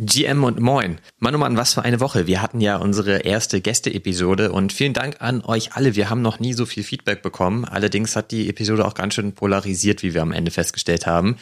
GM und Moin. Mann, oh Mann, was für eine Woche. Wir hatten ja unsere erste Gäste-Episode und vielen Dank an euch alle. Wir haben noch nie so viel Feedback bekommen. Allerdings hat die Episode auch ganz schön polarisiert, wie wir am Ende festgestellt haben.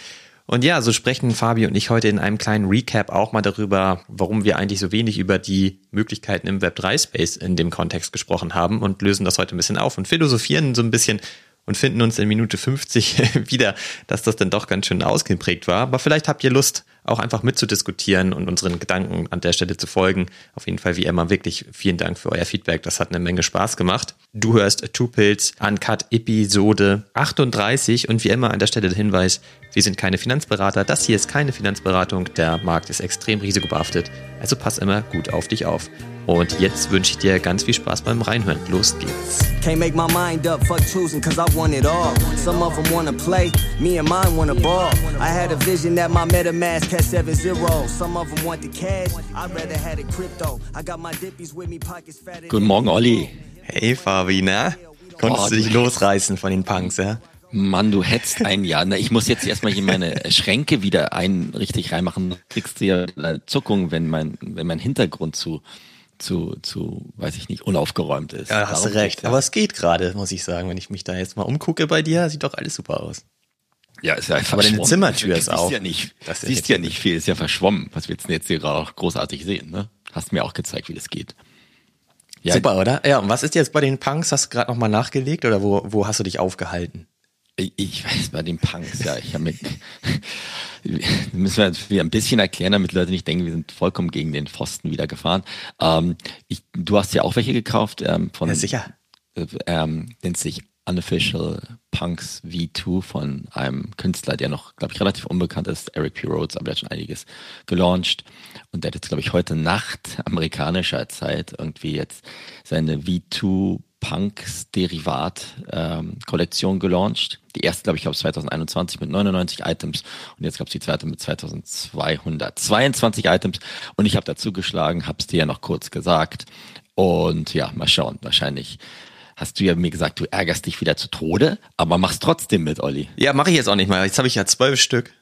Und ja, so sprechen Fabi und ich heute in einem kleinen Recap auch mal darüber, warum wir eigentlich so wenig über die Möglichkeiten im Web3-Space in dem Kontext gesprochen haben und lösen das heute ein bisschen auf und philosophieren so ein bisschen und finden uns in Minute 50 wieder, dass das dann doch ganz schön ausgeprägt war. Aber vielleicht habt ihr Lust, auch einfach mitzudiskutieren und unseren Gedanken an der Stelle zu folgen. Auf jeden Fall wie immer wirklich vielen Dank für euer Feedback. Das hat eine Menge Spaß gemacht. Du hörst Two Pills Uncut Episode 38 und wie immer an der Stelle der Hinweis, wir sind keine Finanzberater. Das hier ist keine Finanzberatung. Der Markt ist extrem risikobehaftet. Also pass immer gut auf dich auf. Und jetzt wünsche ich dir ganz viel Spaß beim Reinhören. Los geht's. Can't make my mind up, fuck choosing, cause I want it all. Some of them wanna play, me and mine wanna ball. I had a vision that my MetaMask had seven zeros. Some of them want the cash, I'd rather had it crypto. I got my dippies with me, pockets fat. Guten Morgen, Olli. Hey, Fabi, na? Konntest oh, du dich losreißen von den Punks, ja? Mann, du hättest ein Jahr. Na, ich muss jetzt erstmal hier meine Schränke wieder ein richtig reinmachen. Du kriegst ja Zuckung, wenn mein, wenn mein Hintergrund zu zu, zu, weiß ich nicht, unaufgeräumt ist. Ja, hast du recht. Aber es geht gerade, muss ich sagen. Wenn ich mich da jetzt mal umgucke bei dir, sieht doch alles super aus. Ja, ist ja einfach Aber deine Zimmertür ist auch. Ja nicht, das siehst ja nicht viel, ist ja verschwommen. Was willst du denn jetzt hier gerade auch großartig sehen, ne? Hast mir auch gezeigt, wie das geht. Ja, super, oder? Ja, und was ist jetzt bei den Punks? Hast du gerade nochmal nachgelegt oder wo, wo hast du dich aufgehalten? Ich, weiß bei den Punks, ja, ich habe mit müssen wir wieder ein bisschen erklären, damit Leute nicht denken, wir sind vollkommen gegen den Pfosten wieder gefahren. Ähm, ich, du hast ja auch welche gekauft ähm, von ja, sicher. Äh, ähm, nennt sich Unofficial Punks V2 von einem Künstler, der noch, glaube ich, relativ unbekannt ist, Eric P. Rhodes, aber der hat schon einiges gelauncht. Und der hat jetzt, glaube ich, heute Nacht amerikanischer Zeit irgendwie jetzt seine V2 Punks Derivat ähm, Kollektion gelauncht. Die erste, glaube ich, glaube 2021 mit 99 Items und jetzt gab es die zweite mit 2222 Items und ich habe dazu geschlagen, habe es dir ja noch kurz gesagt und ja, mal schauen, wahrscheinlich hast du ja mir gesagt, du ärgerst dich wieder zu Tode, aber machst trotzdem mit, Olli. Ja, mache ich jetzt auch nicht mal. Jetzt habe ich ja zwölf Stück.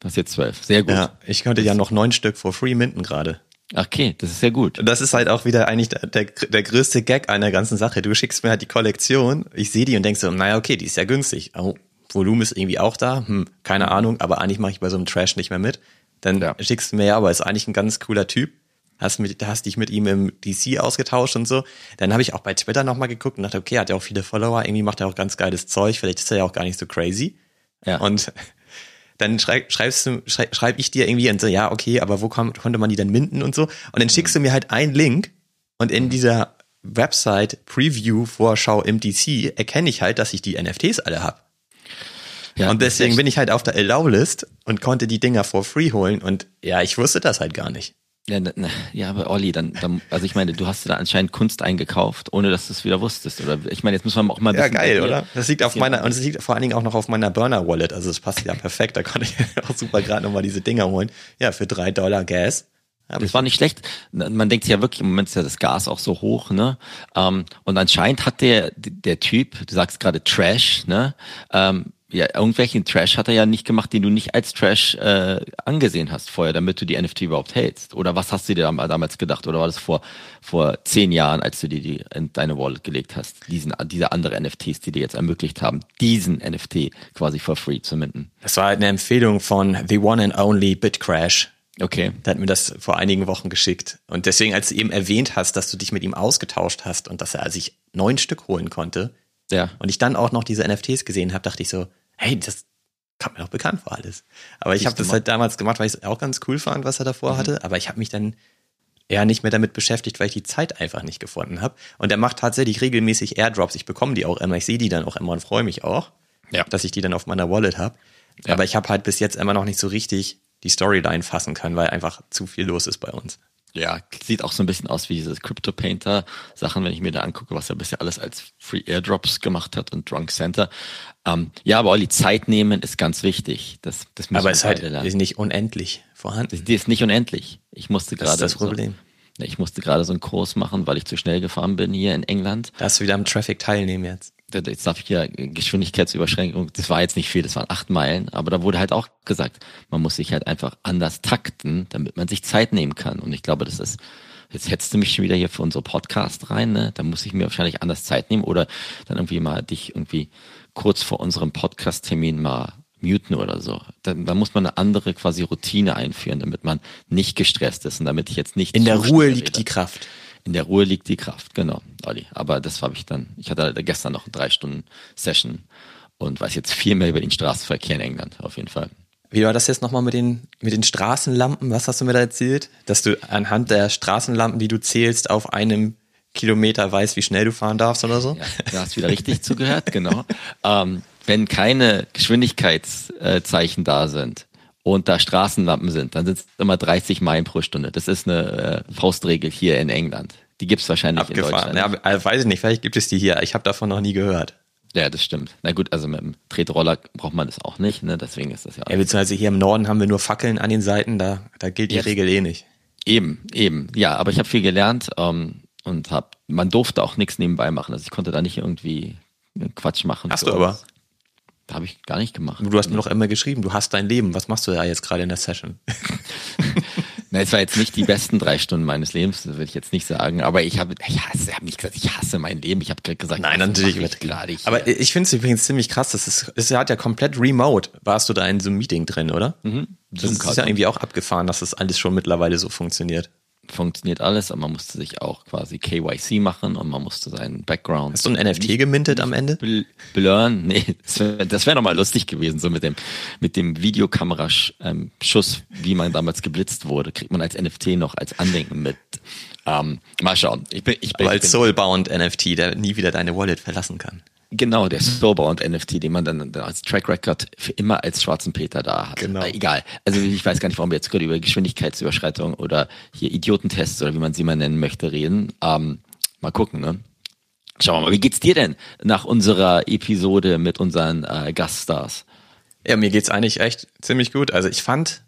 Das ist jetzt zwölf, sehr gut. Ja, ich könnte ja noch neun Stück for free minden gerade. Okay, das ist sehr gut. Das ist halt auch wieder eigentlich der, der, der größte Gag einer ganzen Sache. Du schickst mir halt die Kollektion, ich sehe die und denkst so, naja, okay, die ist ja günstig. Oh, Volumen ist irgendwie auch da, hm, keine Ahnung, aber eigentlich mache ich bei so einem Trash nicht mehr mit. Dann ja. schickst du mir ja, aber ist eigentlich ein ganz cooler Typ. Hast, mit, hast dich mit ihm im DC ausgetauscht und so. Dann habe ich auch bei Twitter nochmal geguckt und dachte, okay, hat ja auch viele Follower, irgendwie macht er auch ganz geiles Zeug, vielleicht ist er ja auch gar nicht so crazy. Ja. Und dann schreib, schreibst du, schreib, schreib ich dir irgendwie und so, ja, okay, aber wo kam, konnte man die denn minden und so? Und dann schickst du mir halt einen Link und in dieser Website Preview Vorschau im DC erkenne ich halt, dass ich die NFTs alle hab. Ja, und deswegen bin ich halt auf der Allow-List und konnte die Dinger for free holen und ja, ich wusste das halt gar nicht. Ja, ja, aber Olli, dann, dann, also ich meine, du hast da anscheinend Kunst eingekauft, ohne dass du es wieder wusstest. Oder ich meine, jetzt muss man auch mal ein bisschen. Ja, geil, oder? Das liegt auf meiner, und es liegt vor allen Dingen auch noch auf meiner Burner-Wallet. Also es passt ja perfekt. Da konnte ich auch super gerade nochmal diese Dinger holen. Ja, für drei Dollar Gas. Das war nicht schlecht. Man denkt ja wirklich, im Moment ist ja das Gas auch so hoch, ne? Ähm, und anscheinend hat der, der Typ, du sagst gerade Trash, ne? Ja, irgendwelchen Trash hat er ja nicht gemacht, den du nicht als Trash äh, angesehen hast vorher, damit du die NFT überhaupt hältst. Oder was hast du dir damals gedacht? Oder war das vor vor zehn Jahren, als du dir die in deine Wallet gelegt hast, diesen diese andere NFTs, die dir jetzt ermöglicht haben, diesen NFT quasi for free zu minden? Das war halt eine Empfehlung von The One and Only Bitcrash. Okay. Der hat mir das vor einigen Wochen geschickt. Und deswegen, als du eben erwähnt hast, dass du dich mit ihm ausgetauscht hast und dass er sich neun Stück holen konnte, ja. und ich dann auch noch diese NFTs gesehen habe, dachte ich so, hey, das kam mir doch bekannt vor alles. Aber ich habe das halt damals gemacht, weil ich es auch ganz cool fand, was er davor mhm. hatte. Aber ich habe mich dann eher nicht mehr damit beschäftigt, weil ich die Zeit einfach nicht gefunden habe. Und er macht tatsächlich regelmäßig Airdrops. Ich bekomme die auch immer. Ich sehe die dann auch immer und freue mich auch, ja. dass ich die dann auf meiner Wallet habe. Ja. Aber ich habe halt bis jetzt immer noch nicht so richtig die Storyline fassen können, weil einfach zu viel los ist bei uns. Ja, sieht auch so ein bisschen aus wie diese Crypto Painter Sachen, wenn ich mir da angucke, was er bisher alles als Free Airdrops gemacht hat und Drunk Center. Ähm, ja, aber Olli, Zeit nehmen ist ganz wichtig. Das, das aber es halt ist nicht unendlich vorhanden. Die ist nicht unendlich. Ich musste gerade. Das ist das Problem. So, ich musste gerade so einen Kurs machen, weil ich zu schnell gefahren bin hier in England. Da hast du wieder am Traffic teilnehmen jetzt. Jetzt darf ich ja Geschwindigkeitsüberschränkung, das war jetzt nicht viel, das waren acht Meilen, aber da wurde halt auch gesagt, man muss sich halt einfach anders takten, damit man sich Zeit nehmen kann. Und ich glaube, das ist, jetzt hättest du mich schon wieder hier für unsere Podcast rein, ne? Da muss ich mir wahrscheinlich anders Zeit nehmen oder dann irgendwie mal dich irgendwie kurz vor unserem Podcast-Termin mal muten oder so. Dann, dann muss man eine andere quasi Routine einführen, damit man nicht gestresst ist und damit ich jetzt nicht. In der Ruhe liegt rede. die Kraft. In der Ruhe liegt die Kraft, genau, Olli. Aber das habe ich dann, ich hatte gestern noch eine drei Stunden Session und weiß jetzt viel mehr über den Straßenverkehr in England, auf jeden Fall. Wie war das jetzt nochmal mit den, mit den Straßenlampen? Was hast du mir da erzählt? Dass du anhand der Straßenlampen, die du zählst, auf einem Kilometer weißt, wie schnell du fahren darfst oder so? Ja, du hast wieder richtig zugehört, genau. Ähm, wenn keine Geschwindigkeitszeichen da sind, und da Straßenlampen sind, dann sind es immer 30 Meilen pro Stunde. Das ist eine äh, Faustregel hier in England. Die gibt es wahrscheinlich Abgefahren. in Deutschland. Ja, also weiß ich nicht, vielleicht gibt es die hier. Ich habe davon noch nie gehört. Ja, das stimmt. Na gut, also mit dem Tretroller braucht man das auch nicht, ne? Deswegen ist das ja. Ja, beziehungsweise hier im Norden haben wir nur Fackeln an den Seiten, da, da gilt die Jetzt. Regel eh nicht. Eben, eben. Ja, aber ich habe viel gelernt ähm, und hab, man durfte auch nichts nebenbei machen. Also ich konnte da nicht irgendwie Quatsch machen. Hast du aber? Habe ich gar nicht gemacht. Du hast mir doch immer geschrieben, du hast dein Leben. Was machst du da jetzt gerade in der Session? Na, es war jetzt nicht die besten drei Stunden meines Lebens, das würde ich jetzt nicht sagen. Aber ich habe, ich hasse, habe nicht gesagt, ich hasse mein Leben. Ich habe gerade gesagt, nein, natürlich wird gerade. Aber ich finde es übrigens ziemlich krass. Das ist, es hat ja komplett remote. Warst du da in so einem Meeting drin, oder? Mhm. Das ist ja irgendwie auch abgefahren, dass das alles schon mittlerweile so funktioniert funktioniert alles, aber man musste sich auch quasi KYC machen und man musste seinen Background. Hast du ein NFT gemintet am Ende? Blurren? Nee, das wäre wär nochmal lustig gewesen, so mit dem, mit dem Videokameraschuss, ähm, wie man damals geblitzt wurde, kriegt man als NFT noch als Andenken mit. Ähm, mal schauen. Ich bin, ich bin, aber als Soulbound NFT, der nie wieder deine Wallet verlassen kann. Genau, der Snowbound NFT, den man dann als Track Record für immer als schwarzen Peter da hat. Genau. Aber egal. Also ich weiß gar nicht, warum wir jetzt gerade über Geschwindigkeitsüberschreitung oder hier Idiotentests oder wie man sie mal nennen möchte reden. Ähm, mal gucken, ne? Schauen wir mal, wie geht's dir denn nach unserer Episode mit unseren äh, Gaststars? Ja, mir geht's eigentlich echt ziemlich gut. Also ich fand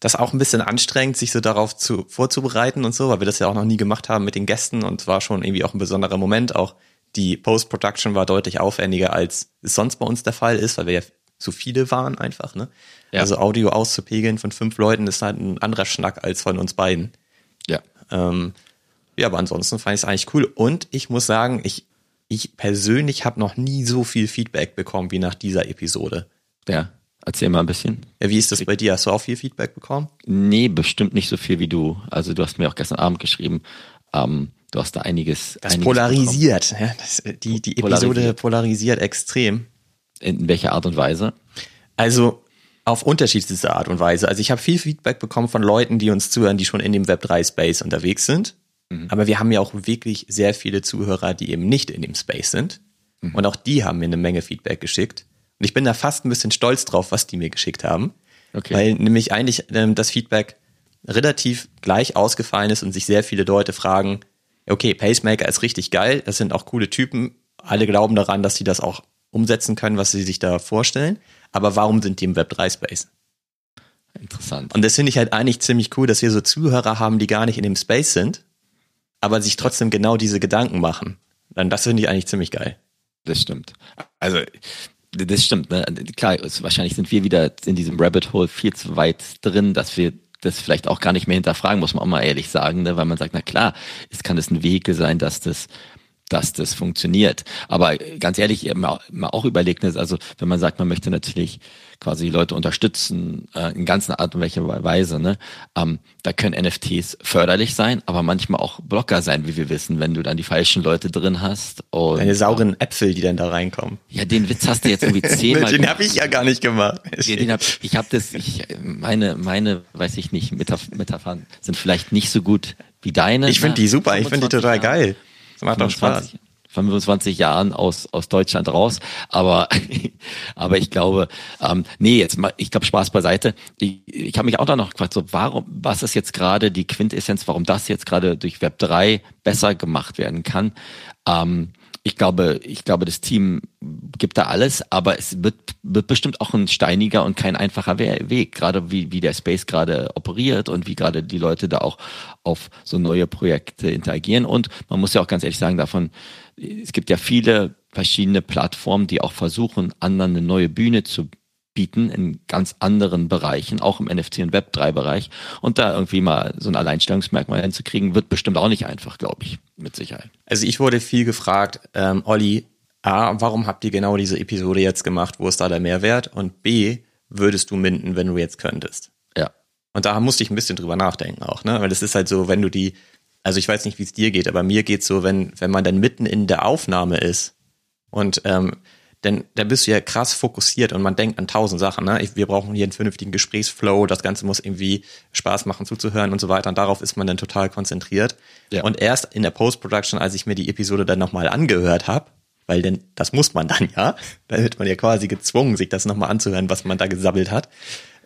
das auch ein bisschen anstrengend, sich so darauf zu, vorzubereiten und so, weil wir das ja auch noch nie gemacht haben mit den Gästen und war schon irgendwie auch ein besonderer Moment, auch die Post-Production war deutlich aufwendiger, als es sonst bei uns der Fall ist, weil wir ja zu viele waren einfach. Ne? Ja. Also Audio auszupegeln von fünf Leuten ist halt ein anderer Schnack als von uns beiden. Ja. Ähm, ja, aber ansonsten fand ich es eigentlich cool. Und ich muss sagen, ich, ich persönlich habe noch nie so viel Feedback bekommen wie nach dieser Episode. Ja. Erzähl mal ein bisschen. Ja, wie ist das bei dir? Hast du auch viel Feedback bekommen? Nee, bestimmt nicht so viel wie du. Also du hast mir auch gestern Abend geschrieben, ähm, Du hast da einiges. Das einiges polarisiert. Ja, das, die, die Episode polarisiert. polarisiert extrem. In welcher Art und Weise? Also auf unterschiedlichste Art und Weise. Also ich habe viel Feedback bekommen von Leuten, die uns zuhören, die schon in dem Web3-Space unterwegs sind. Mhm. Aber wir haben ja auch wirklich sehr viele Zuhörer, die eben nicht in dem Space sind. Mhm. Und auch die haben mir eine Menge Feedback geschickt. Und ich bin da fast ein bisschen stolz drauf, was die mir geschickt haben. Okay. Weil nämlich eigentlich ähm, das Feedback relativ gleich ausgefallen ist und sich sehr viele Leute fragen, okay, Pacemaker ist richtig geil, das sind auch coole Typen, alle glauben daran, dass sie das auch umsetzen können, was sie sich da vorstellen, aber warum sind die im Web3-Space? Interessant. Und das finde ich halt eigentlich ziemlich cool, dass wir so Zuhörer haben, die gar nicht in dem Space sind, aber sich trotzdem genau diese Gedanken machen. Dann das finde ich eigentlich ziemlich geil. Das stimmt. Also das stimmt. Ne? Klar, wahrscheinlich sind wir wieder in diesem Rabbit Hole viel zu weit drin, dass wir das vielleicht auch gar nicht mehr hinterfragen, muss man auch mal ehrlich sagen, ne? weil man sagt, na klar, es kann es ein Vehikel sein, dass das dass das funktioniert. Aber ganz ehrlich, mal, auch überlegt, ne, also wenn man sagt, man möchte natürlich quasi Leute unterstützen, äh, in ganzer Art und welcher Weise, ne, ähm, da können NFTs förderlich sein, aber manchmal auch Blocker sein, wie wir wissen, wenn du dann die falschen Leute drin hast. Und, Deine sauren Äpfel, die dann da reinkommen. Ja, den Witz hast du jetzt irgendwie zehnmal. den habe ich ja gar nicht gemacht. Ja, den hab, ich habe das, ich, meine, meine, weiß ich nicht, Metaph Metaphern sind vielleicht nicht so gut wie deine. Ich finde ne? die super, ich finde die total Jahre. geil. Das macht doch Spaß. 25 Jahren aus, aus Deutschland raus. Aber, aber ich glaube, ähm, nee, jetzt mal, ich glaube, Spaß beiseite. Ich, ich habe mich auch da noch gefragt, so, warum, was ist jetzt gerade die Quintessenz, warum das jetzt gerade durch Web 3 besser gemacht werden kann? Ähm, ich glaube, ich glaube, das Team gibt da alles, aber es wird, wird bestimmt auch ein steiniger und kein einfacher Weg, gerade wie, wie der Space gerade operiert und wie gerade die Leute da auch auf so neue Projekte interagieren. Und man muss ja auch ganz ehrlich sagen, davon, es gibt ja viele verschiedene Plattformen, die auch versuchen, anderen eine neue Bühne zu bieten in ganz anderen Bereichen, auch im NFT und Web3-Bereich. Und da irgendwie mal so ein Alleinstellungsmerkmal hinzukriegen, wird bestimmt auch nicht einfach, glaube ich, mit Sicherheit. Also ich wurde viel gefragt, ähm, Olli, A, warum habt ihr genau diese Episode jetzt gemacht? Wo ist da der Mehrwert? Und B, würdest du minden, wenn du jetzt könntest? Ja. Und da musste ich ein bisschen drüber nachdenken auch, ne? Weil es ist halt so, wenn du die, also ich weiß nicht, wie es dir geht, aber mir geht's so, wenn, wenn man dann mitten in der Aufnahme ist und ähm, denn da bist du ja krass fokussiert und man denkt an tausend Sachen. Ne? Wir brauchen hier einen vernünftigen Gesprächsflow, das Ganze muss irgendwie Spaß machen zuzuhören und so weiter. Und darauf ist man dann total konzentriert. Ja. Und erst in der Post-Production, als ich mir die Episode dann nochmal angehört habe, weil denn das muss man dann ja, da wird man ja quasi gezwungen, sich das nochmal anzuhören, was man da gesabbelt hat.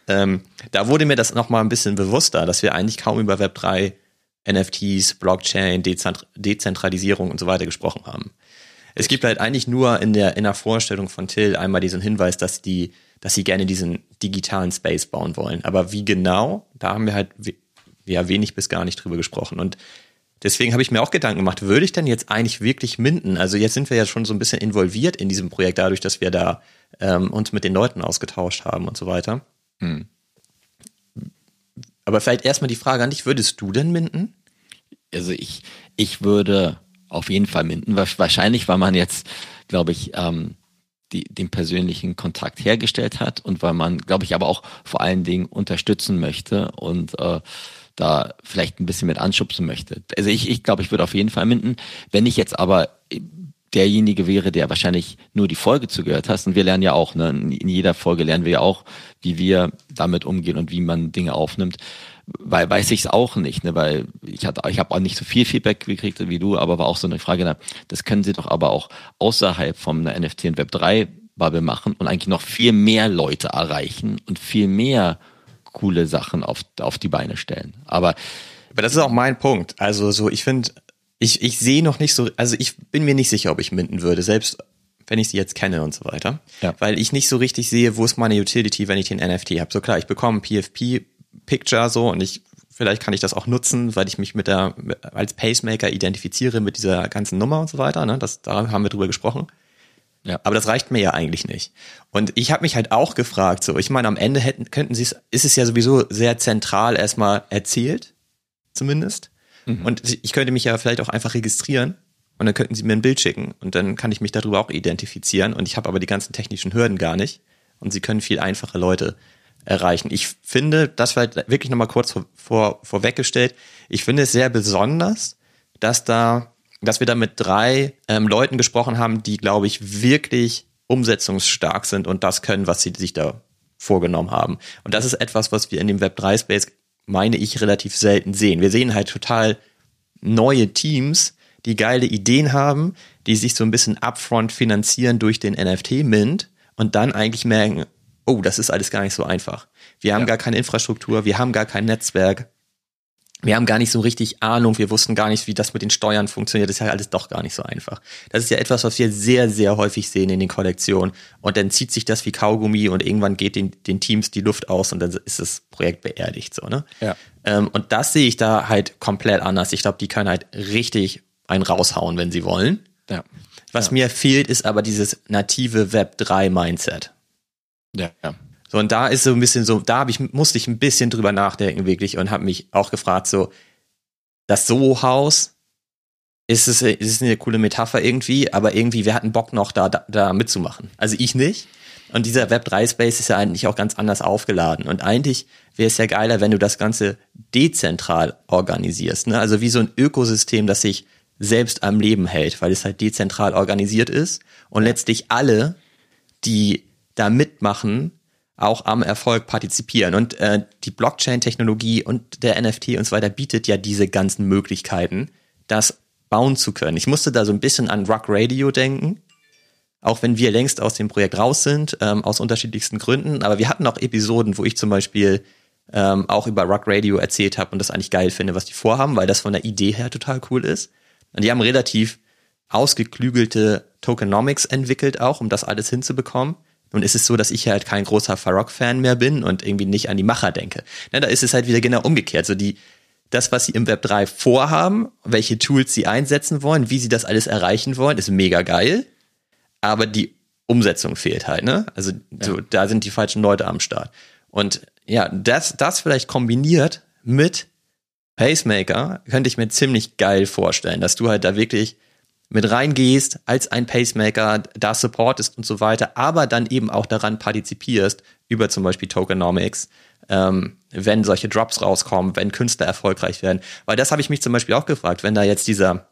Ähm, da wurde mir das nochmal ein bisschen bewusster, dass wir eigentlich kaum über Web 3, NFTs, Blockchain, Dezentralisierung und so weiter gesprochen haben. Es gibt halt eigentlich nur in der, in der Vorstellung von Till einmal diesen Hinweis, dass die, dass sie gerne diesen digitalen Space bauen wollen. Aber wie genau, da haben wir halt ja wenig bis gar nicht drüber gesprochen. Und deswegen habe ich mir auch Gedanken gemacht, würde ich denn jetzt eigentlich wirklich minden? Also jetzt sind wir ja schon so ein bisschen involviert in diesem Projekt, dadurch, dass wir da ähm, uns mit den Leuten ausgetauscht haben und so weiter. Hm. Aber vielleicht erstmal die Frage an dich, würdest du denn minden? Also ich, ich würde auf jeden Fall minden. Wahrscheinlich, weil man jetzt, glaube ich, ähm, die, den persönlichen Kontakt hergestellt hat und weil man, glaube ich, aber auch vor allen Dingen unterstützen möchte und äh, da vielleicht ein bisschen mit anschubsen möchte. Also ich, ich glaube, ich würde auf jeden Fall minden. Wenn ich jetzt aber derjenige wäre, der wahrscheinlich nur die Folge zugehört hast, und wir lernen ja auch, ne, in jeder Folge lernen wir ja auch, wie wir damit umgehen und wie man Dinge aufnimmt weil weiß ich es auch nicht, ne, weil ich hatte, ich habe auch nicht so viel Feedback gekriegt wie du, aber war auch so eine Frage, na, das können sie doch aber auch außerhalb vom NFT und Web 3 Bubble machen und eigentlich noch viel mehr Leute erreichen und viel mehr coole Sachen auf, auf die Beine stellen. Aber, aber das ist auch mein Punkt. Also so, ich finde, ich, ich sehe noch nicht so, also ich bin mir nicht sicher, ob ich minden würde, selbst wenn ich sie jetzt kenne und so weiter. Ja. Weil ich nicht so richtig sehe, wo ist meine Utility, wenn ich den NFT habe. So klar, ich bekomme PFP Picture so und ich vielleicht kann ich das auch nutzen, weil ich mich mit der als Pacemaker identifiziere mit dieser ganzen Nummer und so weiter. Ne? Das, da haben wir drüber gesprochen. Ja. Aber das reicht mir ja eigentlich nicht. Und ich habe mich halt auch gefragt, so, ich meine, am Ende hätten, könnten sie es, ist es ja sowieso sehr zentral erstmal erzählt, zumindest. Mhm. Und ich könnte mich ja vielleicht auch einfach registrieren und dann könnten sie mir ein Bild schicken und dann kann ich mich darüber auch identifizieren und ich habe aber die ganzen technischen Hürden gar nicht und sie können viel einfache Leute erreichen. Ich finde, das war wirklich nochmal kurz vor, vor, vorweggestellt, ich finde es sehr besonders, dass da, dass wir da mit drei ähm, Leuten gesprochen haben, die, glaube ich, wirklich umsetzungsstark sind und das können, was sie sich da vorgenommen haben. Und das ist etwas, was wir in dem Web3-Space, meine ich, relativ selten sehen. Wir sehen halt total neue Teams, die geile Ideen haben, die sich so ein bisschen upfront finanzieren durch den NFT-Mint und dann eigentlich merken, oh, das ist alles gar nicht so einfach. Wir haben ja. gar keine Infrastruktur, wir haben gar kein Netzwerk. Wir haben gar nicht so richtig Ahnung, wir wussten gar nicht, wie das mit den Steuern funktioniert. Das ist ja alles doch gar nicht so einfach. Das ist ja etwas, was wir sehr, sehr häufig sehen in den Kollektionen. Und dann zieht sich das wie Kaugummi und irgendwann geht den, den Teams die Luft aus und dann ist das Projekt beerdigt, so, ne? Ja. Ähm, und das sehe ich da halt komplett anders. Ich glaube, die können halt richtig einen raushauen, wenn sie wollen. Ja. Was ja. mir fehlt, ist aber dieses native Web 3 Mindset. Ja, ja. So, und da ist so ein bisschen so, da habe ich, musste ich ein bisschen drüber nachdenken, wirklich, und habe mich auch gefragt, so, das Soho-Haus, ist es, ist es eine coole Metapher irgendwie, aber irgendwie, wir hatten Bock noch da, da, da mitzumachen. Also ich nicht. Und dieser Web3-Space ist ja eigentlich auch ganz anders aufgeladen. Und eigentlich wäre es ja geiler, wenn du das Ganze dezentral organisierst. Ne? Also wie so ein Ökosystem, das sich selbst am Leben hält, weil es halt dezentral organisiert ist und letztlich alle, die da mitmachen, auch am Erfolg partizipieren. Und äh, die Blockchain-Technologie und der NFT und so weiter bietet ja diese ganzen Möglichkeiten, das bauen zu können. Ich musste da so ein bisschen an Rock Radio denken, auch wenn wir längst aus dem Projekt raus sind, ähm, aus unterschiedlichsten Gründen. Aber wir hatten auch Episoden, wo ich zum Beispiel ähm, auch über Rock Radio erzählt habe und das eigentlich geil finde, was die vorhaben, weil das von der Idee her total cool ist. Und die haben relativ ausgeklügelte Tokenomics entwickelt auch, um das alles hinzubekommen. Nun ist es so, dass ich halt kein großer Farrock-Fan mehr bin und irgendwie nicht an die Macher denke. Ne, da ist es halt wieder genau umgekehrt. So die, das, was sie im Web 3 vorhaben, welche Tools sie einsetzen wollen, wie sie das alles erreichen wollen, ist mega geil. aber die Umsetzung fehlt halt, ne? Also so, ja. da sind die falschen Leute am Start. Und ja, das, das vielleicht kombiniert mit Pacemaker könnte ich mir ziemlich geil vorstellen, dass du halt da wirklich mit reingehst als ein Pacemaker, da supportest und so weiter, aber dann eben auch daran partizipierst über zum Beispiel Tokenomics, ähm, wenn solche Drops rauskommen, wenn Künstler erfolgreich werden. Weil das habe ich mich zum Beispiel auch gefragt, wenn da jetzt dieser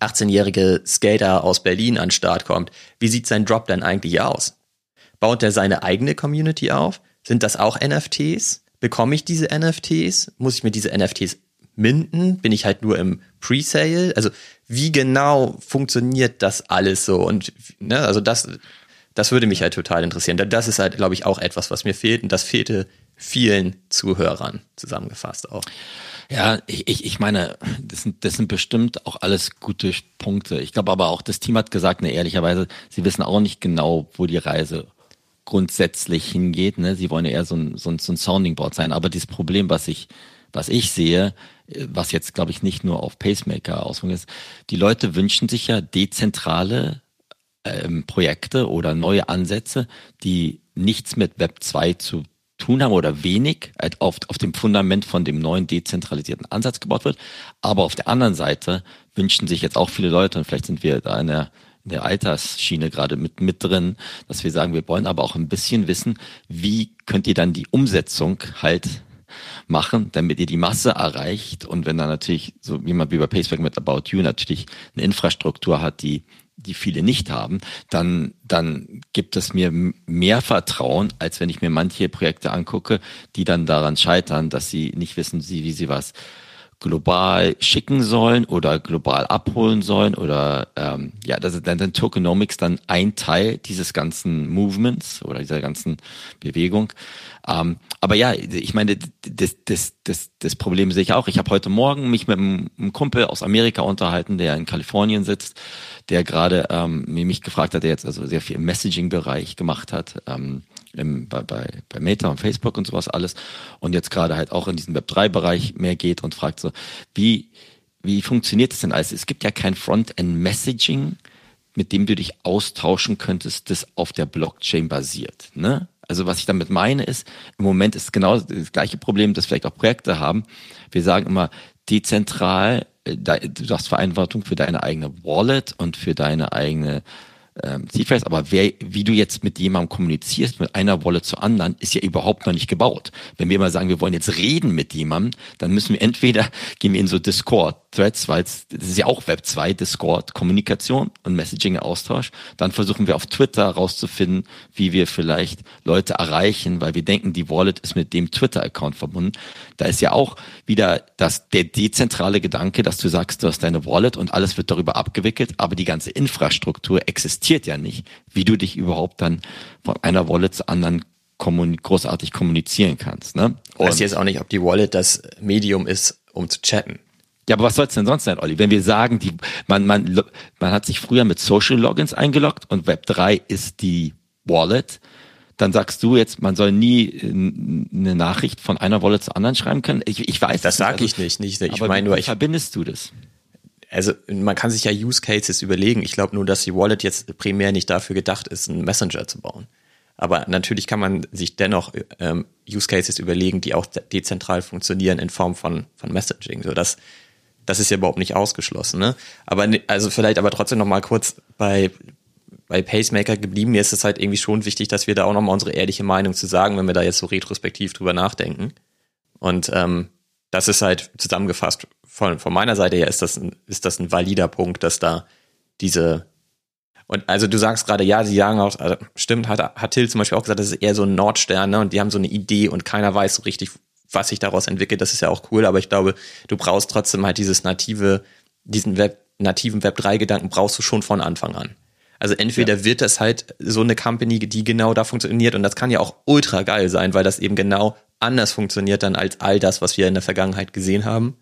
18-jährige Skater aus Berlin an Start kommt, wie sieht sein Drop denn eigentlich aus? Baut er seine eigene Community auf? Sind das auch NFTs? Bekomme ich diese NFTs? Muss ich mir diese NFTs minden? Bin ich halt nur im Presale? Also wie genau funktioniert das alles so? Und ne, also das, das würde mich halt total interessieren. Das ist halt, glaube ich, auch etwas, was mir fehlt. Und das fehlte vielen Zuhörern zusammengefasst auch. Ja, ich, ich, ich meine, das sind, das sind bestimmt auch alles gute Punkte. Ich glaube aber auch, das Team hat gesagt, ne, ehrlicherweise, sie wissen auch nicht genau, wo die Reise grundsätzlich hingeht. Ne? Sie wollen eher so ein, so ein, so ein Sounding Board sein. Aber dieses Problem, was ich, was ich sehe, was jetzt, glaube ich, nicht nur auf Pacemaker auswirkt ist, die Leute wünschen sich ja dezentrale ähm, Projekte oder neue Ansätze, die nichts mit Web 2 zu tun haben oder wenig halt auf, auf dem Fundament von dem neuen dezentralisierten Ansatz gebaut wird. Aber auf der anderen Seite wünschen sich jetzt auch viele Leute, und vielleicht sind wir da in der, in der Altersschiene gerade mit, mit drin, dass wir sagen, wir wollen aber auch ein bisschen wissen, wie könnt ihr dann die Umsetzung halt machen, damit ihr die Masse erreicht. Und wenn dann natürlich so jemand wie bei Paceback mit About You natürlich eine Infrastruktur hat, die die viele nicht haben, dann, dann gibt es mir mehr Vertrauen, als wenn ich mir manche Projekte angucke, die dann daran scheitern, dass sie nicht wissen, wie sie was global schicken sollen oder global abholen sollen oder ähm, ja, das ist dann, dann Tokenomics dann ein Teil dieses ganzen Movements oder dieser ganzen Bewegung. Ähm, aber ja, ich meine, das, das, das, das Problem sehe ich auch. Ich habe heute Morgen mich mit einem Kumpel aus Amerika unterhalten, der in Kalifornien sitzt, der gerade ähm, mich gefragt hat, der jetzt also sehr viel im Messaging-Bereich gemacht hat. Ähm, im, bei, bei, bei Meta und Facebook und sowas alles und jetzt gerade halt auch in diesen Web3-Bereich mehr geht und fragt so, wie, wie funktioniert das denn alles? Es gibt ja kein Frontend-Messaging, mit dem du dich austauschen könntest, das auf der Blockchain basiert. Ne? Also was ich damit meine ist, im Moment ist genau das gleiche Problem, das vielleicht auch Projekte haben. Wir sagen immer, dezentral, äh, du hast Verantwortung für deine eigene Wallet und für deine eigene ähm, aber wer, wie du jetzt mit jemandem kommunizierst, mit einer Wallet zur anderen, ist ja überhaupt noch nicht gebaut. Wenn wir mal sagen, wir wollen jetzt reden mit jemandem, dann müssen wir entweder gehen wir in so Discord-Threads, weil es das ist ja auch Web 2, Discord, Kommunikation und Messaging-Austausch. Dann versuchen wir auf Twitter herauszufinden, wie wir vielleicht Leute erreichen, weil wir denken, die Wallet ist mit dem Twitter-Account verbunden. Da ist ja auch wieder das, der dezentrale Gedanke, dass du sagst, du hast deine Wallet und alles wird darüber abgewickelt, aber die ganze Infrastruktur existiert existiert ja nicht, wie du dich überhaupt dann von einer Wallet zur anderen kommun großartig kommunizieren kannst. Ne? Und weiß jetzt auch nicht, ob die Wallet das Medium ist, um zu chatten. Ja, aber was soll es denn sonst sein, Olli? Wenn wir sagen, die, man, man, man hat sich früher mit Social Logins eingeloggt und Web 3 ist die Wallet, dann sagst du jetzt, man soll nie eine Nachricht von einer Wallet zur anderen schreiben können. Ich, ich weiß das. Das sage also, ich nicht. nicht ich meine nur, ich verbindest du das? Also man kann sich ja Use Cases überlegen. Ich glaube nur, dass die Wallet jetzt primär nicht dafür gedacht ist, einen Messenger zu bauen. Aber natürlich kann man sich dennoch ähm, Use Cases überlegen, die auch dezentral funktionieren in Form von, von Messaging. So das, das ist ja überhaupt nicht ausgeschlossen. Ne? Aber also vielleicht aber trotzdem noch mal kurz bei bei Pacemaker geblieben. Mir ist es halt irgendwie schon wichtig, dass wir da auch noch mal unsere ehrliche Meinung zu sagen, wenn wir da jetzt so retrospektiv drüber nachdenken. Und ähm, das ist halt zusammengefasst von, von meiner Seite her ist das, ein, ist das ein valider Punkt, dass da diese und also du sagst gerade, ja, sie sagen auch, also stimmt, hat, hat Till zum Beispiel auch gesagt, das ist eher so ein Nordstern, ne? Und die haben so eine Idee und keiner weiß so richtig, was sich daraus entwickelt. Das ist ja auch cool, aber ich glaube, du brauchst trotzdem halt dieses native, diesen Web, nativen Web 3-Gedanken brauchst du schon von Anfang an. Also entweder ja. wird das halt so eine Company, die genau da funktioniert und das kann ja auch ultra geil sein, weil das eben genau anders funktioniert dann als all das, was wir in der Vergangenheit gesehen haben.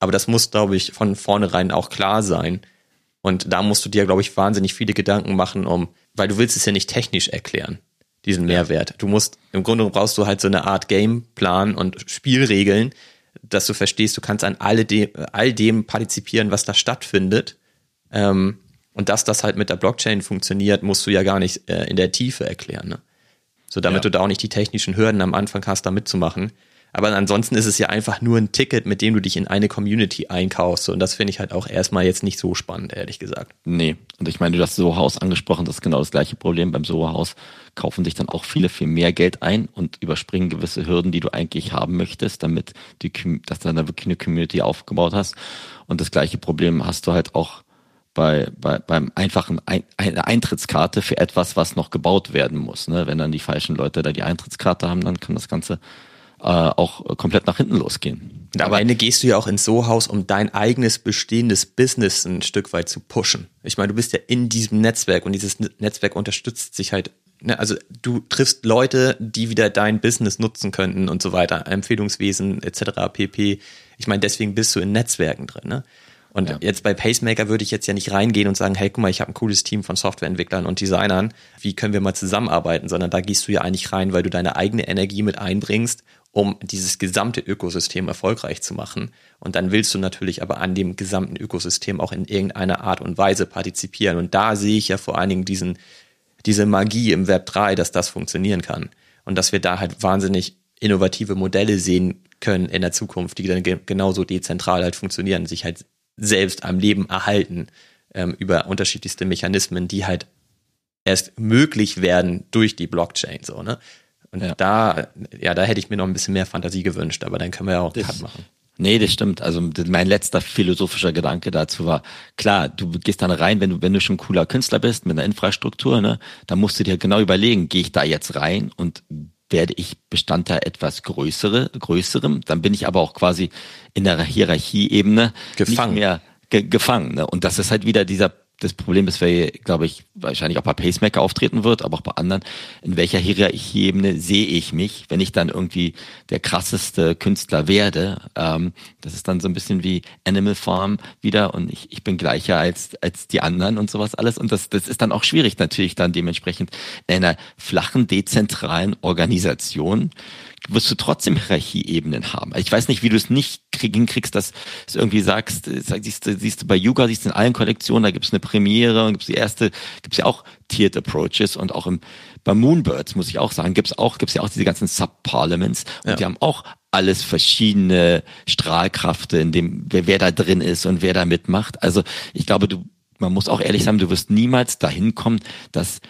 Aber das muss, glaube ich, von vornherein auch klar sein. Und da musst du dir, glaube ich, wahnsinnig viele Gedanken machen, um, weil du willst es ja nicht technisch erklären, diesen Mehrwert. Du musst, im Grunde brauchst du halt so eine Art Gameplan und Spielregeln, dass du verstehst, du kannst an alle de, all dem partizipieren, was da stattfindet. Ähm, Und dass das halt mit der Blockchain funktioniert, musst du ja gar nicht äh, in der Tiefe erklären. Ne? So damit ja. du da auch nicht die technischen Hürden am Anfang hast, da mitzumachen. Aber ansonsten ist es ja einfach nur ein Ticket, mit dem du dich in eine Community einkaufst. Und das finde ich halt auch erstmal jetzt nicht so spannend, ehrlich gesagt. Nee. Und ich meine, du hast Soho-Haus angesprochen, das ist genau das gleiche Problem. Beim Soho-Haus kaufen sich dann auch viele viel mehr Geld ein und überspringen gewisse Hürden, die du eigentlich haben möchtest, damit die, dass du dann wirklich eine Community aufgebaut hast. Und das gleiche Problem hast du halt auch bei, bei, beim einfachen Ein, eine Eintrittskarte für etwas, was noch gebaut werden muss. Ne? Wenn dann die falschen Leute da die Eintrittskarte haben, dann kann das Ganze auch komplett nach hinten losgehen. Aber am Ende gehst du ja auch ins So-Haus, um dein eigenes bestehendes Business ein Stück weit zu pushen. Ich meine, du bist ja in diesem Netzwerk und dieses Netzwerk unterstützt sich halt. Ne? Also du triffst Leute, die wieder dein Business nutzen könnten und so weiter, Empfehlungswesen etc. pp. Ich meine, deswegen bist du in Netzwerken drin. Ne? Und ja. jetzt bei Pacemaker würde ich jetzt ja nicht reingehen und sagen, hey, guck mal, ich habe ein cooles Team von Softwareentwicklern und Designern, wie können wir mal zusammenarbeiten, sondern da gehst du ja eigentlich rein, weil du deine eigene Energie mit einbringst um dieses gesamte Ökosystem erfolgreich zu machen. Und dann willst du natürlich aber an dem gesamten Ökosystem auch in irgendeiner Art und Weise partizipieren. Und da sehe ich ja vor allen Dingen diesen, diese Magie im Web 3, dass das funktionieren kann. Und dass wir da halt wahnsinnig innovative Modelle sehen können in der Zukunft, die dann ge genauso dezentral halt funktionieren, sich halt selbst am Leben erhalten ähm, über unterschiedlichste Mechanismen, die halt erst möglich werden durch die Blockchain. So, ne? Und ja. da, ja, da hätte ich mir noch ein bisschen mehr Fantasie gewünscht, aber dann können wir ja auch das, Cut machen. Nee, das stimmt. Also mein letzter philosophischer Gedanke dazu war, klar, du gehst dann rein, wenn du, wenn du schon cooler Künstler bist mit einer Infrastruktur, ne, dann musst du dir genau überlegen, gehe ich da jetzt rein und werde ich Bestandteil etwas größere, größerem, dann bin ich aber auch quasi in der Hierarchieebene gefangen. nicht mehr ge gefangen. Ne? Und das ist halt wieder dieser das Problem ist, wer, glaube ich, wahrscheinlich auch bei Pacemaker auftreten wird, aber auch bei anderen, in welcher Hierarchieebene sehe ich mich, wenn ich dann irgendwie der krasseste Künstler werde. Ähm, das ist dann so ein bisschen wie Animal Farm wieder und ich, ich bin gleicher als, als die anderen und sowas alles. Und das, das ist dann auch schwierig natürlich dann dementsprechend in einer flachen, dezentralen Organisation wirst du trotzdem Hierarchieebenen haben. Ich weiß nicht, wie du es nicht hinkriegst, dass du irgendwie sagst, äh, siehst du, siehst du bei Yuga, siehst du in allen Kollektionen, da gibt es eine Premiere und gibt es die erste, gibt es ja auch Tiered Approaches und auch im, bei Moonbirds, muss ich auch sagen, gibt es auch, gibt's ja auch diese ganzen Sub-Parliaments und ja. die haben auch alles verschiedene Strahlkraften, in dem, wer, wer da drin ist und wer da mitmacht. Also ich glaube, du, man muss auch ehrlich sein, du wirst niemals dahin kommen, dass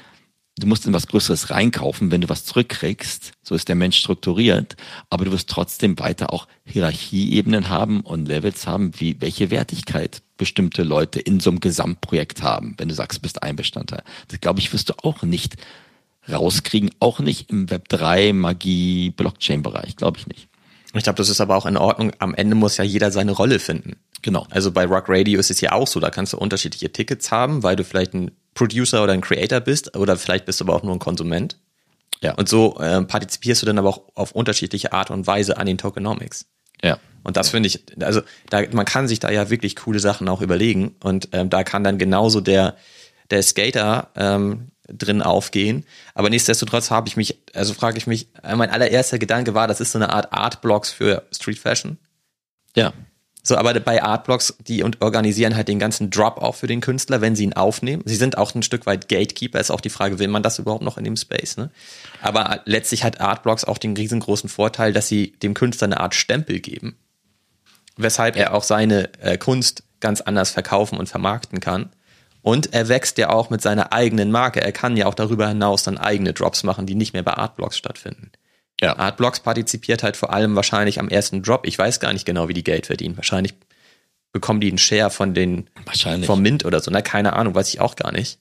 du musst in was Größeres reinkaufen, wenn du was zurückkriegst. So ist der Mensch strukturiert. Aber du wirst trotzdem weiter auch Hierarchieebenen haben und Levels haben, wie welche Wertigkeit bestimmte Leute in so einem Gesamtprojekt haben. Wenn du sagst, bist ein Bestandteil. Das glaube ich, wirst du auch nicht rauskriegen. Auch nicht im Web 3, Magie, Blockchain-Bereich. Glaube ich nicht. Ich glaube, das ist aber auch in Ordnung. Am Ende muss ja jeder seine Rolle finden. Genau. Also bei Rock Radio ist es ja auch so, da kannst du unterschiedliche Tickets haben, weil du vielleicht ein Producer oder ein Creator bist oder vielleicht bist du aber auch nur ein Konsument. Ja. Und so äh, partizipierst du dann aber auch auf unterschiedliche Art und Weise an den Tokenomics. Ja. Und das finde ich, also da, man kann sich da ja wirklich coole Sachen auch überlegen und ähm, da kann dann genauso der, der Skater ähm, drin aufgehen. Aber nichtsdestotrotz habe ich mich, also frage ich mich, äh, mein allererster Gedanke war, das ist so eine Art Art-Blocks für Street Fashion. Ja. So, aber bei Artblocks, die und organisieren halt den ganzen Drop auch für den Künstler, wenn sie ihn aufnehmen. Sie sind auch ein Stück weit Gatekeeper, ist auch die Frage, will man das überhaupt noch in dem Space, ne? Aber letztlich hat Artblocks auch den riesengroßen Vorteil, dass sie dem Künstler eine Art Stempel geben. Weshalb er auch seine äh, Kunst ganz anders verkaufen und vermarkten kann. Und er wächst ja auch mit seiner eigenen Marke. Er kann ja auch darüber hinaus dann eigene Drops machen, die nicht mehr bei Artblocks stattfinden. Ja. Artblocks partizipiert halt vor allem wahrscheinlich am ersten Drop. Ich weiß gar nicht genau, wie die Geld verdienen. Wahrscheinlich bekommen die einen Share von den wahrscheinlich. vom Mint oder so. Na, keine Ahnung, weiß ich auch gar nicht.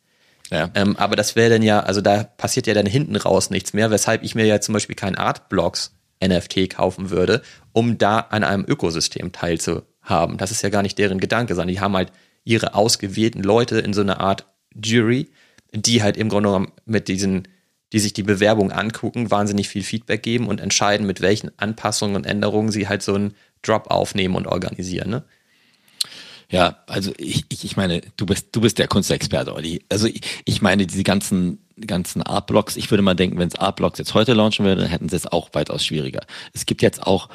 Ja. Ähm, aber das wäre dann ja, also da passiert ja dann hinten raus nichts mehr, weshalb ich mir ja zum Beispiel kein Artblocks NFT kaufen würde, um da an einem Ökosystem teilzuhaben. Das ist ja gar nicht deren Gedanke, sondern die haben halt ihre ausgewählten Leute in so einer Art Jury, die halt im Grunde genommen mit diesen die sich die Bewerbung angucken, wahnsinnig viel Feedback geben und entscheiden, mit welchen Anpassungen und Änderungen sie halt so einen Drop aufnehmen und organisieren. Ne? Ja, also ich, ich, ich meine, du bist, du bist der Kunstexperte, Olli. Also ich, ich meine, diese ganzen, ganzen Artblocks, ich würde mal denken, wenn es Artblocks jetzt heute launchen würde, dann hätten sie es auch weitaus schwieriger. Es gibt jetzt auch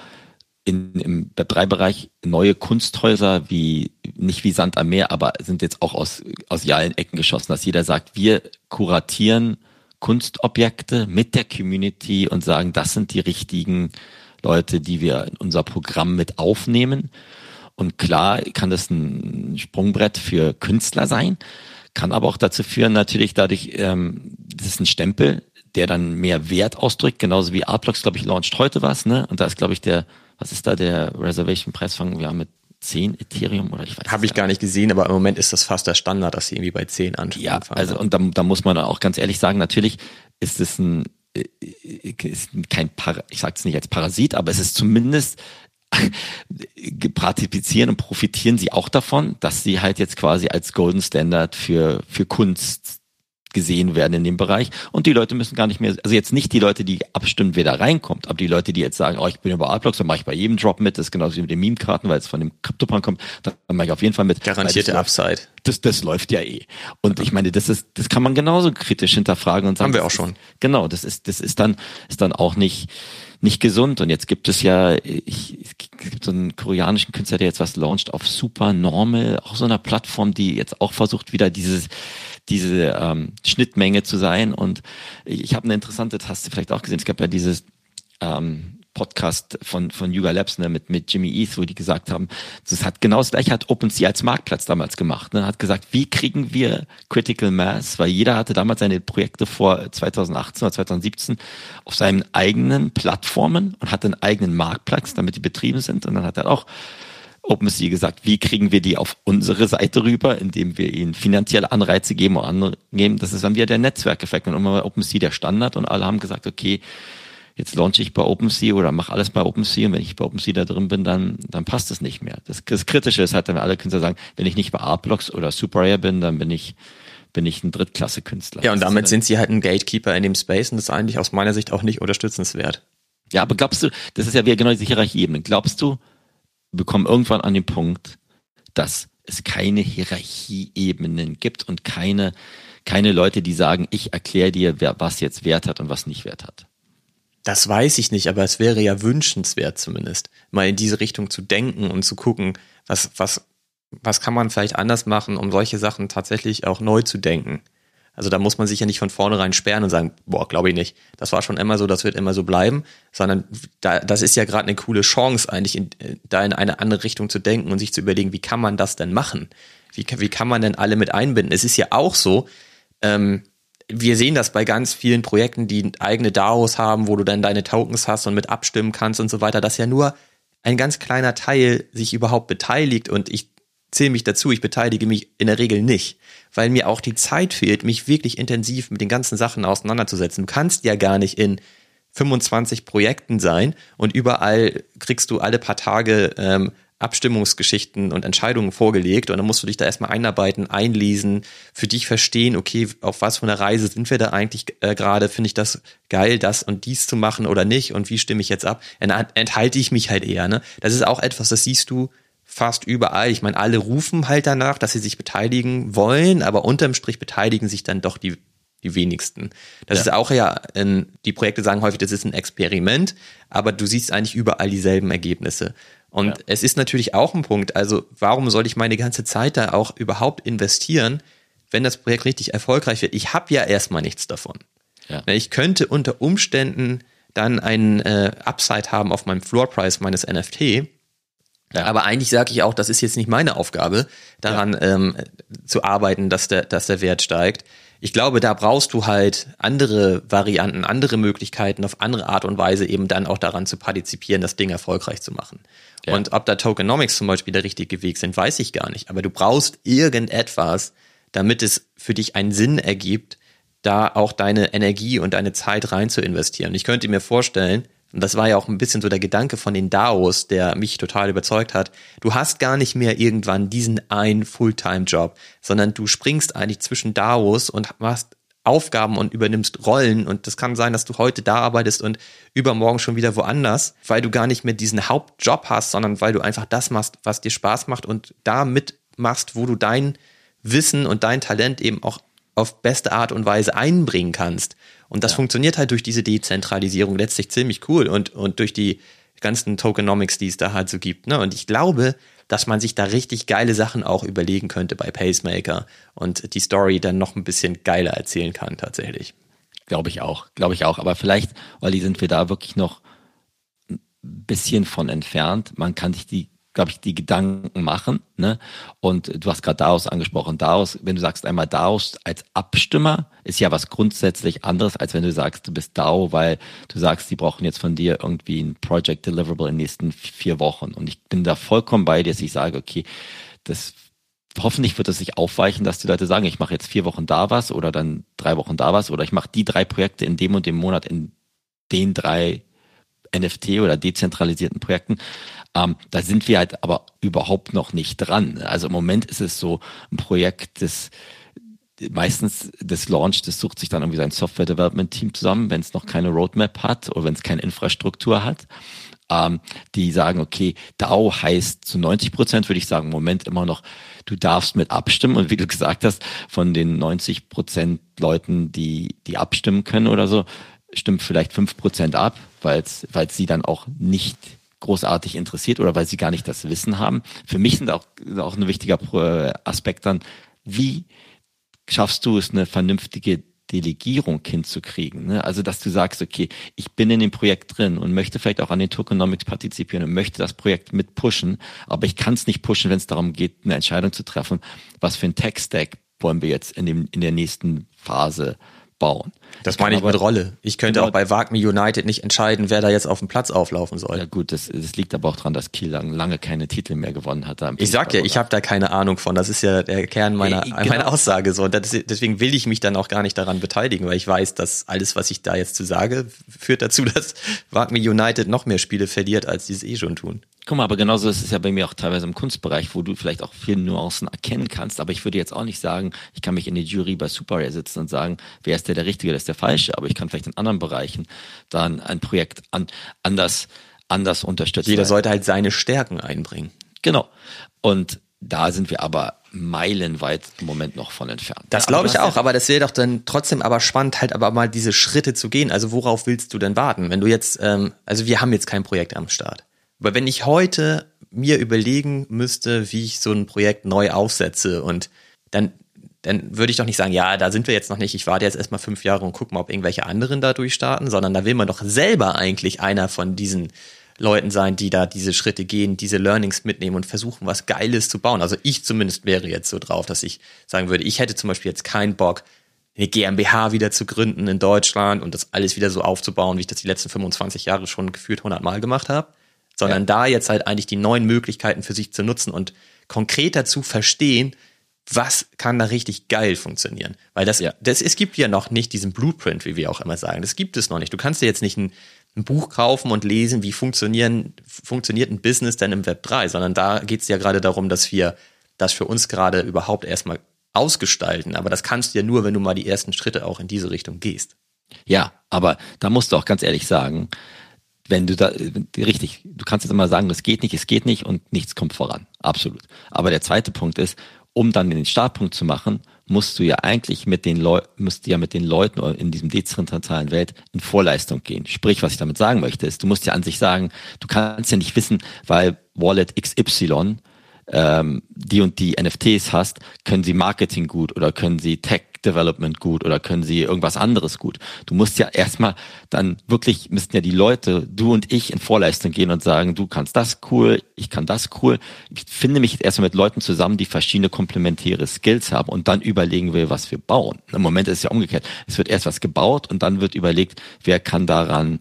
in, im Web3-Bereich neue Kunsthäuser wie nicht wie Sand am Meer, aber sind jetzt auch aus, aus allen Ecken geschossen, dass jeder sagt, wir kuratieren Kunstobjekte mit der Community und sagen, das sind die richtigen Leute, die wir in unser Programm mit aufnehmen. Und klar kann das ein Sprungbrett für Künstler sein, kann aber auch dazu führen, natürlich dadurch, ähm, das ist ein Stempel, der dann mehr Wert ausdrückt, genauso wie Artblocks, glaube ich, launcht heute was, ne? Und da ist, glaube ich, der, was ist da der Reservation-Preis? Fangen wir an mit 10 Ethereum oder ich weiß Habe ich gar nicht gesehen, aber im Moment ist das fast der Standard, dass sie irgendwie bei 10 anfangen. Ja, also und da, da muss man auch ganz ehrlich sagen, natürlich ist es ein äh, ist kein Para, ich sage es nicht als Parasit, aber es ist zumindest partizipieren und profitieren sie auch davon, dass sie halt jetzt quasi als Golden Standard für, für Kunst gesehen werden in dem Bereich. Und die Leute müssen gar nicht mehr, also jetzt nicht die Leute, die abstimmen, wer da reinkommt, aber die Leute, die jetzt sagen, oh, ich bin über Artblocks, dann mache ich bei jedem Drop mit, das ist genauso wie mit den Meme-Karten, weil es von dem CryptoPunk kommt, dann mache ich auf jeden Fall mit. Garantierte Upside. Das, das läuft ja eh. Und ich meine, das ist, das kann man genauso kritisch hinterfragen und sagen. Haben wir auch schon. Genau, das ist, das ist dann, ist dann auch nicht, nicht gesund. Und jetzt gibt es ja, ich, es gibt so einen koreanischen Künstler, der jetzt was launcht auf Super Normal, auch so einer Plattform, die jetzt auch versucht, wieder dieses, diese ähm, Schnittmenge zu sein. Und ich habe eine interessante Taste vielleicht auch gesehen. Es gab ja dieses ähm, Podcast von, von Yuga Labs ne, mit, mit Jimmy East, wo die gesagt haben, das hat genau das gleiche hat OpenSea als Marktplatz damals gemacht. Ne, hat gesagt, wie kriegen wir Critical Mass, weil jeder hatte damals seine Projekte vor 2018 oder 2017 auf seinen eigenen Plattformen und hatte einen eigenen Marktplatz, damit die betrieben sind. Und dann hat er auch OpenSea gesagt, wie kriegen wir die auf unsere Seite rüber, indem wir ihnen finanzielle Anreize geben oder andere geben. Das ist dann wieder der Netzwerkeffekt. Und immer OpenSea der Standard und alle haben gesagt, okay, jetzt launche ich bei OpenSea oder mache alles bei OpenSea und wenn ich bei OpenSea da drin bin, dann, dann passt es nicht mehr. Das, das Kritische ist halt, wenn alle Künstler sagen, wenn ich nicht bei Artblocks oder SuperRare bin, dann bin ich bin ich ein Drittklasse-Künstler. Ja, und damit sind sie halt ein Gatekeeper in dem Space und das ist eigentlich aus meiner Sicht auch nicht unterstützenswert. Ja, aber glaubst du, das ist ja wieder genau diese Hierarchie-Ebene. Glaubst du, wir kommen irgendwann an den Punkt, dass es keine Hierarchieebenen gibt und keine, keine Leute, die sagen, ich erkläre dir, wer, was jetzt Wert hat und was nicht Wert hat. Das weiß ich nicht, aber es wäre ja wünschenswert zumindest, mal in diese Richtung zu denken und zu gucken, was, was, was kann man vielleicht anders machen, um solche Sachen tatsächlich auch neu zu denken. Also da muss man sich ja nicht von vornherein sperren und sagen, boah, glaube ich nicht. Das war schon immer so, das wird immer so bleiben, sondern da, das ist ja gerade eine coole Chance, eigentlich in, da in eine andere Richtung zu denken und sich zu überlegen, wie kann man das denn machen? Wie, wie kann man denn alle mit einbinden? Es ist ja auch so, ähm, wir sehen das bei ganz vielen Projekten, die eigene DAOs haben, wo du dann deine Tokens hast und mit abstimmen kannst und so weiter, dass ja nur ein ganz kleiner Teil sich überhaupt beteiligt und ich zähle mich dazu, ich beteilige mich in der Regel nicht, weil mir auch die Zeit fehlt, mich wirklich intensiv mit den ganzen Sachen auseinanderzusetzen. Du kannst ja gar nicht in 25 Projekten sein und überall kriegst du alle paar Tage ähm, Abstimmungsgeschichten und Entscheidungen vorgelegt und dann musst du dich da erstmal einarbeiten, einlesen, für dich verstehen, okay, auf was für einer Reise sind wir da eigentlich äh, gerade, finde ich das geil, das und dies zu machen oder nicht und wie stimme ich jetzt ab? Enthalte ich mich halt eher, ne? Das ist auch etwas, das siehst du fast überall. Ich meine, alle rufen halt danach, dass sie sich beteiligen wollen, aber unterm Strich beteiligen sich dann doch die, die wenigsten. Das ja. ist auch ja, in, die Projekte sagen häufig, das ist ein Experiment, aber du siehst eigentlich überall dieselben Ergebnisse. Und ja. es ist natürlich auch ein Punkt, also warum soll ich meine ganze Zeit da auch überhaupt investieren, wenn das Projekt richtig erfolgreich wird? Ich habe ja erstmal nichts davon. Ja. Ich könnte unter Umständen dann einen äh, Upside haben auf meinem Floor Price meines NFT, ja. Aber eigentlich sage ich auch, das ist jetzt nicht meine Aufgabe, daran ja. ähm, zu arbeiten, dass der, dass der Wert steigt. Ich glaube, da brauchst du halt andere Varianten, andere Möglichkeiten, auf andere Art und Weise eben dann auch daran zu partizipieren, das Ding erfolgreich zu machen. Ja. Und ob da Tokenomics zum Beispiel der richtige Weg sind, weiß ich gar nicht. Aber du brauchst irgendetwas, damit es für dich einen Sinn ergibt, da auch deine Energie und deine Zeit rein zu investieren. Ich könnte mir vorstellen, und das war ja auch ein bisschen so der Gedanke von den DAOs, der mich total überzeugt hat. Du hast gar nicht mehr irgendwann diesen einen Fulltime-Job, sondern du springst eigentlich zwischen DAOs und machst Aufgaben und übernimmst Rollen und das kann sein, dass du heute da arbeitest und übermorgen schon wieder woanders, weil du gar nicht mehr diesen Hauptjob hast, sondern weil du einfach das machst, was dir Spaß macht und da mitmachst, wo du dein Wissen und dein Talent eben auch auf beste Art und Weise einbringen kannst. Und das ja. funktioniert halt durch diese Dezentralisierung letztlich ziemlich cool und, und durch die ganzen Tokenomics, die es da halt so gibt. Ne? Und ich glaube, dass man sich da richtig geile Sachen auch überlegen könnte bei Pacemaker und die Story dann noch ein bisschen geiler erzählen kann tatsächlich. Glaube ich auch, glaube ich auch. Aber vielleicht, Olli, sind wir da wirklich noch ein bisschen von entfernt. Man kann sich die glaube ich, die Gedanken machen. Ne? Und du hast gerade Daos angesprochen. Daos, wenn du sagst einmal Daos als Abstimmer, ist ja was grundsätzlich anderes, als wenn du sagst, du bist DAO, weil du sagst, die brauchen jetzt von dir irgendwie ein Project Deliverable in den nächsten vier Wochen. Und ich bin da vollkommen bei dir, dass ich sage, okay, das hoffentlich wird es sich aufweichen, dass die Leute sagen, ich mache jetzt vier Wochen da was oder dann drei Wochen da was oder ich mache die drei Projekte in dem und dem Monat in den drei NFT oder dezentralisierten Projekten. Ähm, da sind wir halt aber überhaupt noch nicht dran. Also im Moment ist es so ein Projekt, das meistens das Launch, das sucht sich dann irgendwie sein Software Development Team zusammen, wenn es noch keine Roadmap hat oder wenn es keine Infrastruktur hat. Ähm, die sagen, okay, DAO heißt zu 90 Prozent, würde ich sagen, im Moment immer noch, du darfst mit abstimmen. Und wie du gesagt hast, von den 90 Prozent Leuten, die, die abstimmen können oder so, stimmt vielleicht fünf Prozent ab, weil es sie dann auch nicht großartig interessiert oder weil sie gar nicht das Wissen haben. Für mich sind auch, auch ein wichtiger äh, Aspekt dann, wie schaffst du es, eine vernünftige Delegierung hinzukriegen. Ne? Also, dass du sagst, okay, ich bin in dem Projekt drin und möchte vielleicht auch an den Tokenomics partizipieren und möchte das Projekt mit pushen, aber ich kann es nicht pushen, wenn es darum geht, eine Entscheidung zu treffen, was für ein Tech-Stack wollen wir jetzt in, dem, in der nächsten Phase bauen. Das meine ich mit Rolle. Ich könnte genau, auch bei Wagme United nicht entscheiden, wer da jetzt auf dem Platz auflaufen soll. Ja gut, das, das liegt aber auch daran, dass Kiel lang, lange keine Titel mehr gewonnen hat. ich sag ja, ich habe da keine Ahnung von. Das ist ja der Kern meiner, genau. meiner Aussage so. Und das, deswegen will ich mich dann auch gar nicht daran beteiligen, weil ich weiß, dass alles, was ich da jetzt zu sage, führt dazu, dass Wagme United noch mehr Spiele verliert, als die es eh schon tun. Guck mal, aber genauso ist es ja bei mir auch teilweise im Kunstbereich, wo du vielleicht auch viele Nuancen erkennen kannst. Aber ich würde jetzt auch nicht sagen, ich kann mich in die Jury bei Super Rare sitzen und sagen, wer ist der der Richtige, der ist der Falsche. Aber ich kann vielleicht in anderen Bereichen dann ein Projekt an, anders, anders unterstützen. Jeder sollte halt seine Stärken einbringen. Genau. Und da sind wir aber meilenweit im Moment noch von entfernt. Das glaube ich auch, aber das wäre doch dann trotzdem aber spannend, halt aber mal diese Schritte zu gehen. Also worauf willst du denn warten? Wenn du jetzt, ähm, also wir haben jetzt kein Projekt am Start. Aber wenn ich heute mir überlegen müsste, wie ich so ein Projekt neu aufsetze und dann, dann würde ich doch nicht sagen, ja, da sind wir jetzt noch nicht, ich warte jetzt erstmal fünf Jahre und gucke mal, ob irgendwelche anderen da durchstarten, sondern da will man doch selber eigentlich einer von diesen Leuten sein, die da diese Schritte gehen, diese Learnings mitnehmen und versuchen, was Geiles zu bauen. Also ich zumindest wäre jetzt so drauf, dass ich sagen würde, ich hätte zum Beispiel jetzt keinen Bock, eine GmbH wieder zu gründen in Deutschland und das alles wieder so aufzubauen, wie ich das die letzten 25 Jahre schon gefühlt 100 Mal gemacht habe sondern ja. da jetzt halt eigentlich die neuen Möglichkeiten für sich zu nutzen und konkreter zu verstehen, was kann da richtig geil funktionieren? Weil das, ja. das, es gibt ja noch nicht diesen Blueprint, wie wir auch immer sagen. Das gibt es noch nicht. Du kannst dir jetzt nicht ein, ein Buch kaufen und lesen, wie funktionieren, funktioniert ein Business denn im Web 3, sondern da geht es ja gerade darum, dass wir das für uns gerade überhaupt erstmal ausgestalten. Aber das kannst du ja nur, wenn du mal die ersten Schritte auch in diese Richtung gehst. Ja, aber da musst du auch ganz ehrlich sagen, wenn du da, richtig, du kannst jetzt immer sagen, das geht nicht, es geht nicht und nichts kommt voran. Absolut. Aber der zweite Punkt ist, um dann den Startpunkt zu machen, musst du ja eigentlich mit den Leuten, musst ja mit den Leuten in diesem dezentralen Welt in Vorleistung gehen. Sprich, was ich damit sagen möchte, ist, du musst ja an sich sagen, du kannst ja nicht wissen, weil Wallet XY ähm, die und die NFTs hast, können sie Marketing gut oder können sie Tech Development gut oder können sie irgendwas anderes gut. Du musst ja erstmal dann wirklich, müssten ja die Leute, du und ich in Vorleistung gehen und sagen, du kannst das cool, ich kann das cool. Ich finde mich erstmal mit Leuten zusammen, die verschiedene komplementäre Skills haben und dann überlegen will, was wir bauen. Im Moment ist es ja umgekehrt. Es wird erst was gebaut und dann wird überlegt, wer kann daran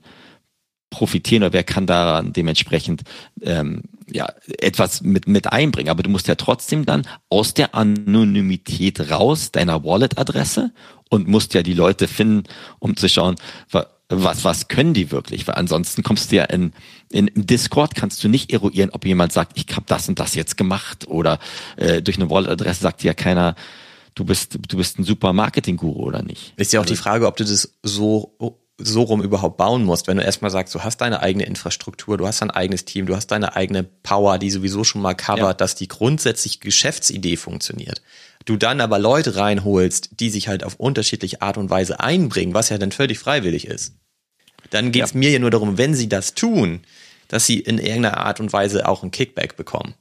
profitieren oder wer kann daran dementsprechend ähm, ja etwas mit mit einbringen. Aber du musst ja trotzdem dann aus der Anonymität raus deiner Wallet-Adresse und musst ja die Leute finden, um zu schauen, was was können die wirklich? Weil ansonsten kommst du ja in in im Discord kannst du nicht eruieren, ob jemand sagt, ich habe das und das jetzt gemacht oder äh, durch eine Wallet-Adresse sagt ja keiner du bist, du bist ein super Marketing-Guru oder nicht. Ist ja auch die also Frage, ob du das so so rum überhaupt bauen musst, wenn du erstmal sagst, du hast deine eigene Infrastruktur, du hast dein eigenes Team, du hast deine eigene Power, die sowieso schon mal covert, ja. dass die grundsätzliche Geschäftsidee funktioniert. Du dann aber Leute reinholst, die sich halt auf unterschiedliche Art und Weise einbringen, was ja dann völlig freiwillig ist. Dann geht's ja. mir ja nur darum, wenn sie das tun, dass sie in irgendeiner Art und Weise auch ein Kickback bekommen.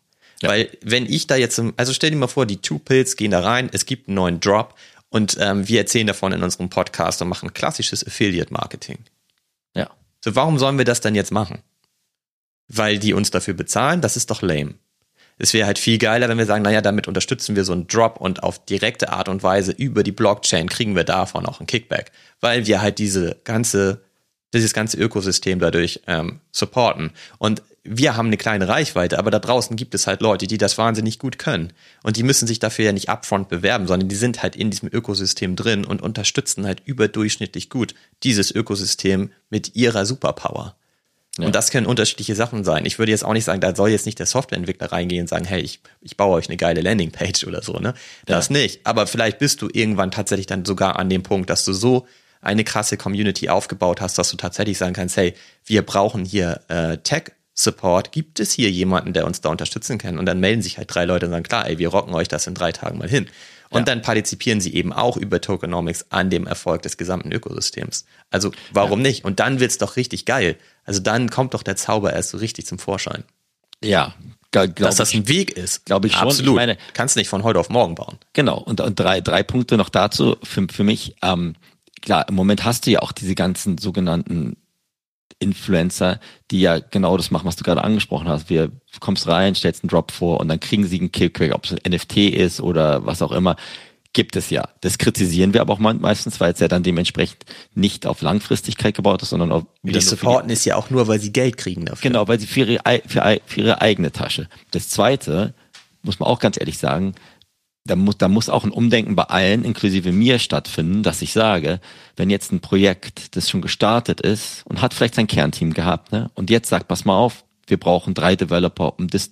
Ja. Weil wenn ich da jetzt, also stell dir mal vor, die Two Pills gehen da rein, es gibt einen neuen Drop und ähm, wir erzählen davon in unserem Podcast und machen klassisches Affiliate-Marketing. Ja. So, warum sollen wir das dann jetzt machen? Weil die uns dafür bezahlen? Das ist doch lame. Es wäre halt viel geiler, wenn wir sagen, naja, damit unterstützen wir so einen Drop und auf direkte Art und Weise über die Blockchain kriegen wir davon auch einen Kickback, weil wir halt diese ganze, dieses ganze Ökosystem dadurch ähm, supporten. Und wir haben eine kleine Reichweite, aber da draußen gibt es halt Leute, die das wahnsinnig gut können. Und die müssen sich dafür ja nicht upfront bewerben, sondern die sind halt in diesem Ökosystem drin und unterstützen halt überdurchschnittlich gut dieses Ökosystem mit ihrer Superpower. Ja. Und das können unterschiedliche Sachen sein. Ich würde jetzt auch nicht sagen, da soll jetzt nicht der Softwareentwickler reingehen und sagen, hey, ich, ich baue euch eine geile Landingpage oder so, ne? Das ja. nicht. Aber vielleicht bist du irgendwann tatsächlich dann sogar an dem Punkt, dass du so eine krasse Community aufgebaut hast, dass du tatsächlich sagen kannst, hey, wir brauchen hier äh, Tech Support, gibt es hier jemanden, der uns da unterstützen kann? Und dann melden sich halt drei Leute und sagen, klar, ey, wir rocken euch das in drei Tagen mal hin. Und ja. dann partizipieren sie eben auch über Tokenomics an dem Erfolg des gesamten Ökosystems. Also warum ja. nicht? Und dann wird's doch richtig geil. Also dann kommt doch der Zauber erst so richtig zum Vorschein. Ja, Glaub dass das ein Weg ist. Glaube ich schon. Absolut. Ich meine, kannst nicht von heute auf morgen bauen. Genau. Und, und drei, drei Punkte noch dazu für, für mich. Ähm, klar, im Moment hast du ja auch diese ganzen sogenannten Influencer, die ja genau das machen, was du gerade angesprochen hast. Wir kommst rein, stellst einen Drop vor und dann kriegen sie einen Killcrack, ob es ein NFT ist oder was auch immer. Gibt es ja. Das kritisieren wir aber auch meistens, weil es ja dann dementsprechend nicht auf Langfristigkeit gebaut ist, sondern auf Die supporten ist ja auch nur, weil sie Geld kriegen dafür. Genau, weil sie für ihre, für, für ihre eigene Tasche. Das zweite, muss man auch ganz ehrlich sagen, da muss, da muss auch ein Umdenken bei allen, inklusive mir, stattfinden, dass ich sage, wenn jetzt ein Projekt, das schon gestartet ist und hat vielleicht sein Kernteam gehabt, ne, und jetzt sagt, pass mal auf, wir brauchen drei Developer, um das,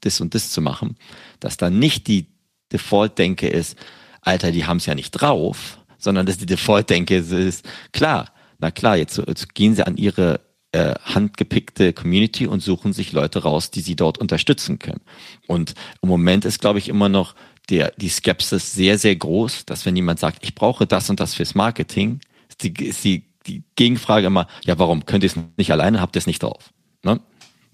das und das zu machen, dass dann nicht die Default-Denke ist, Alter, die haben es ja nicht drauf, sondern dass die Default-Denke ist, klar, na klar, jetzt, jetzt gehen sie an ihre äh, handgepickte Community und suchen sich Leute raus, die sie dort unterstützen können. Und im Moment ist, glaube ich, immer noch der, die Skepsis sehr, sehr groß, dass wenn jemand sagt, ich brauche das und das fürs Marketing, ist die, ist die, die Gegenfrage immer, ja, warum könnt ihr es nicht alleine, habt ihr es nicht drauf? Ne?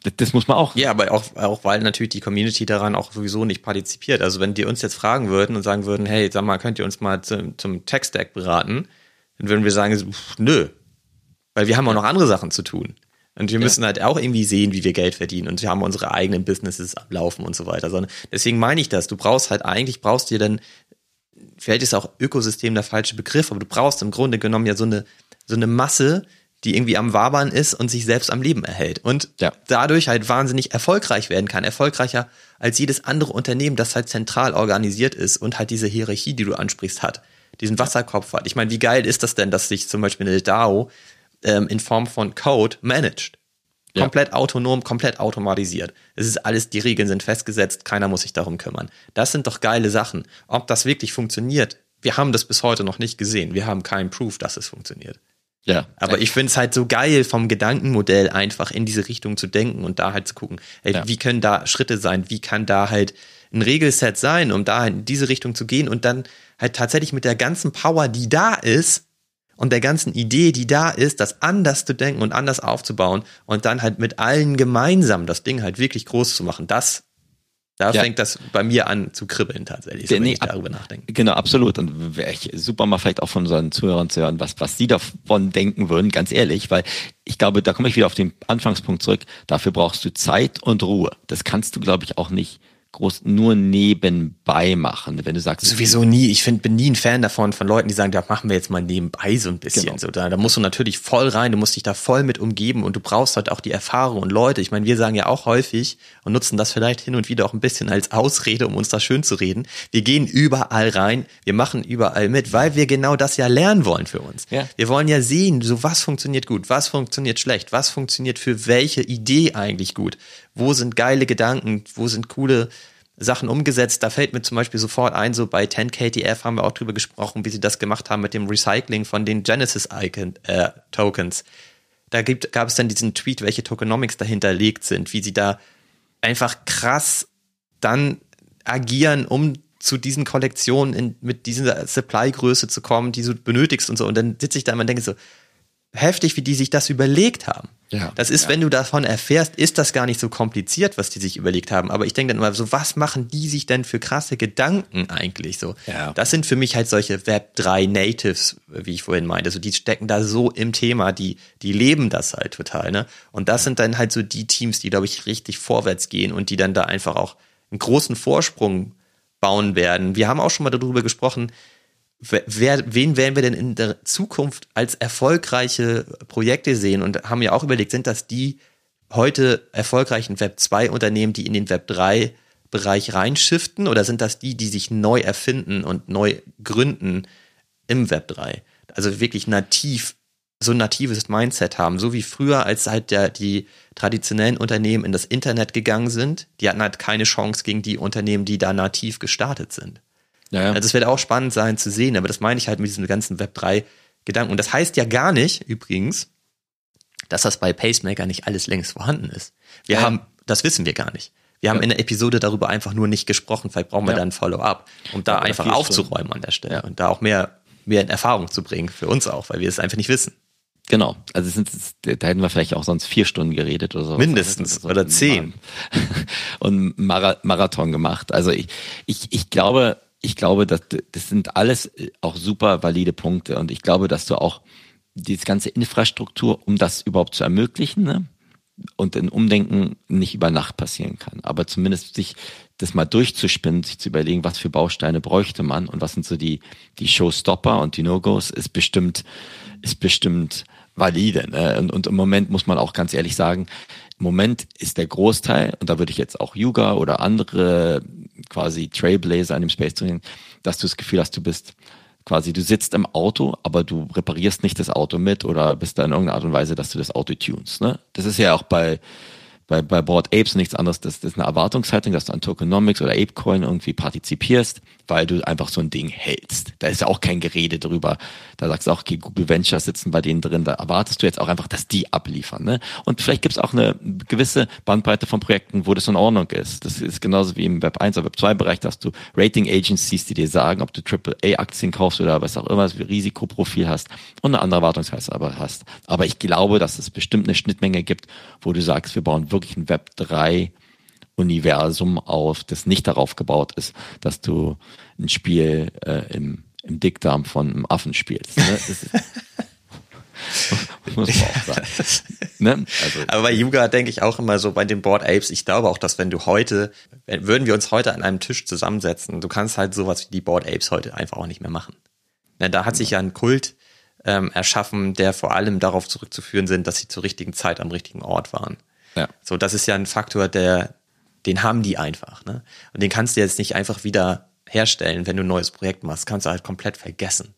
Das, das muss man auch. Ja, aber auch, auch weil natürlich die Community daran auch sowieso nicht partizipiert. Also wenn die uns jetzt fragen würden und sagen würden, hey, sag mal, könnt ihr uns mal zum, zum Tech-Stack beraten, dann würden wir sagen, pff, nö. Weil wir haben auch noch andere Sachen zu tun. Und wir müssen ja. halt auch irgendwie sehen, wie wir Geld verdienen. Und wir haben unsere eigenen Businesses ablaufen und so weiter. Sondern deswegen meine ich das. Du brauchst halt eigentlich, brauchst dir dann, vielleicht ist auch Ökosystem der falsche Begriff, aber du brauchst im Grunde genommen ja so eine, so eine Masse, die irgendwie am Wabern ist und sich selbst am Leben erhält. Und ja. dadurch halt wahnsinnig erfolgreich werden kann. Erfolgreicher als jedes andere Unternehmen, das halt zentral organisiert ist und halt diese Hierarchie, die du ansprichst, hat. Diesen Wasserkopf hat. Ich meine, wie geil ist das denn, dass sich zum Beispiel eine DAO ähm, in Form von Code managed. Komplett ja. autonom, komplett automatisiert. Es ist alles, die Regeln sind festgesetzt, keiner muss sich darum kümmern. Das sind doch geile Sachen. Ob das wirklich funktioniert, wir haben das bis heute noch nicht gesehen. Wir haben keinen Proof, dass es funktioniert. Ja. Aber ich finde es halt so geil, vom Gedankenmodell einfach in diese Richtung zu denken und da halt zu gucken, ey, ja. wie können da Schritte sein, wie kann da halt ein Regelset sein, um da in diese Richtung zu gehen und dann halt tatsächlich mit der ganzen Power, die da ist, und der ganzen Idee, die da ist, das anders zu denken und anders aufzubauen und dann halt mit allen gemeinsam das Ding halt wirklich groß zu machen, das da ja. fängt das bei mir an zu kribbeln tatsächlich, so, wenn nee, ich darüber nachdenke. Genau, absolut. Und wäre ich super mal vielleicht auch von unseren Zuhörern zu hören, was, was sie davon denken würden, ganz ehrlich, weil ich glaube, da komme ich wieder auf den Anfangspunkt zurück. Dafür brauchst du Zeit und Ruhe. Das kannst du, glaube ich, auch nicht groß nur nebenbei machen, wenn du sagst. Sowieso nie. Ich find, bin nie ein Fan davon, von Leuten, die sagen, da machen wir jetzt mal nebenbei so ein bisschen. Genau. So, da, da musst du natürlich voll rein, du musst dich da voll mit umgeben und du brauchst halt auch die Erfahrung und Leute. Ich meine, wir sagen ja auch häufig und nutzen das vielleicht hin und wieder auch ein bisschen als Ausrede, um uns da schön zu reden. Wir gehen überall rein, wir machen überall mit, weil wir genau das ja lernen wollen für uns. Ja. Wir wollen ja sehen, so was funktioniert gut, was funktioniert schlecht, was funktioniert für welche Idee eigentlich gut wo sind geile Gedanken, wo sind coole Sachen umgesetzt. Da fällt mir zum Beispiel sofort ein, so bei 10KTF haben wir auch drüber gesprochen, wie sie das gemacht haben mit dem Recycling von den Genesis-Tokens. Äh, da gibt, gab es dann diesen Tweet, welche Tokenomics dahinter liegt sind, wie sie da einfach krass dann agieren, um zu diesen Kollektionen in, mit dieser Supply-Größe zu kommen, die du benötigst und so. Und dann sitze ich da und denke so, heftig, wie die sich das überlegt haben. Ja, das ist, ja. wenn du davon erfährst, ist das gar nicht so kompliziert, was die sich überlegt haben. Aber ich denke dann immer so, was machen die sich denn für krasse Gedanken eigentlich so? Ja. Das sind für mich halt solche Web 3 Natives, wie ich vorhin meinte. Also die stecken da so im Thema, die, die leben das halt total, ne? Und das sind dann halt so die Teams, die, glaube ich, richtig vorwärts gehen und die dann da einfach auch einen großen Vorsprung bauen werden. Wir haben auch schon mal darüber gesprochen, wer, wen werden wir denn in der Zukunft als erfolgreiche Projekte sehen und haben ja auch überlegt, sind das die heute erfolgreichen Web 2 Unternehmen, die in den Web 3 Bereich reinschiften oder sind das die, die sich neu erfinden und neu gründen im Web 3? Also wirklich nativ, so ein natives Mindset haben, so wie früher, als halt der, die traditionellen Unternehmen in das Internet gegangen sind, die hatten halt keine Chance gegen die Unternehmen, die da nativ gestartet sind. Ja. Also es wird auch spannend sein zu sehen, aber das meine ich halt mit diesem ganzen Web 3 Gedanken. Und das heißt ja gar nicht, übrigens, dass das bei Pacemaker nicht alles längst vorhanden ist. Wir Ja. haben, das wissen wir gar nicht. Wir haben Ja. in der Episode darüber einfach nur nicht gesprochen. Vielleicht brauchen wir Ja. da ein Follow-up, um da Oder einfach aufzuräumen an der Stelle und da auch mehr, mehr in Erfahrung zu bringen für uns auch, weil wir es einfach nicht wissen. Genau. Also sind, da hätten wir vielleicht auch sonst vier Stunden geredet oder so. Mindestens. Also, Oder zehn. Und Mara Marathon gemacht. Also ich, ich, ich glaube, ich glaube, dass das sind alles auch super valide Punkte und ich glaube, dass du auch diese ganze Infrastruktur, um das überhaupt zu ermöglichen, ne? und ein Umdenken nicht über Nacht passieren kann. Aber zumindest sich das mal durchzuspinnen, sich zu überlegen, was für Bausteine bräuchte man und was sind so die, die Showstopper und die No-Gos, ist bestimmt, ist bestimmt valide. Ne? Und, und im Moment muss man auch ganz ehrlich sagen, im Moment ist der Großteil, und da würde ich jetzt auch Yuga oder andere quasi Trailblazer an dem Space drin, dass du das Gefühl hast, du bist quasi, du sitzt im Auto, aber du reparierst nicht das Auto mit oder bist da in irgendeiner Art und Weise, dass du das Auto tunst. Ne? Das ist ja auch bei, bei, bei Board Apes nichts anderes. Das, das ist eine Erwartungshaltung, dass du an Tokenomics oder Apecoin irgendwie partizipierst, weil du einfach so ein Ding hältst. Da ist ja auch kein Gerede drüber. Da sagst du auch, okay, Google Ventures sitzen bei denen drin. Da erwartest du jetzt auch einfach, dass die abliefern. Ne? Und vielleicht gibt es auch eine gewisse Bandbreite von Projekten, wo das in Ordnung ist. Das ist genauso wie im Web 1 oder Web 2 Bereich, dass du Rating Agencies, die dir sagen, ob du AAA-Aktien kaufst oder was auch immer, Risikoprofil hast und eine andere Erwartungshaltung aber hast. Aber ich glaube, dass es bestimmt eine Schnittmenge gibt, wo du sagst, wir bauen wirklich ein Web 3 Universum auf, das nicht darauf gebaut ist, dass du ein Spiel äh, im, im Dickdarm von einem Affen spielst. Ne? Muss man auch sagen. Ne? Also, Aber bei Yuga denke ich auch immer so bei den Board Apes, ich glaube auch, dass wenn du heute, würden wir uns heute an einem Tisch zusammensetzen, du kannst halt sowas wie die Board Apes heute einfach auch nicht mehr machen. Ne, da hat sich ja ein Kult ähm, erschaffen, der vor allem darauf zurückzuführen sind, dass sie zur richtigen Zeit am richtigen Ort waren. Ja. So, das ist ja ein Faktor, der, den haben die einfach, ne? Und den kannst du jetzt nicht einfach wieder herstellen, wenn du ein neues Projekt machst, kannst du halt komplett vergessen.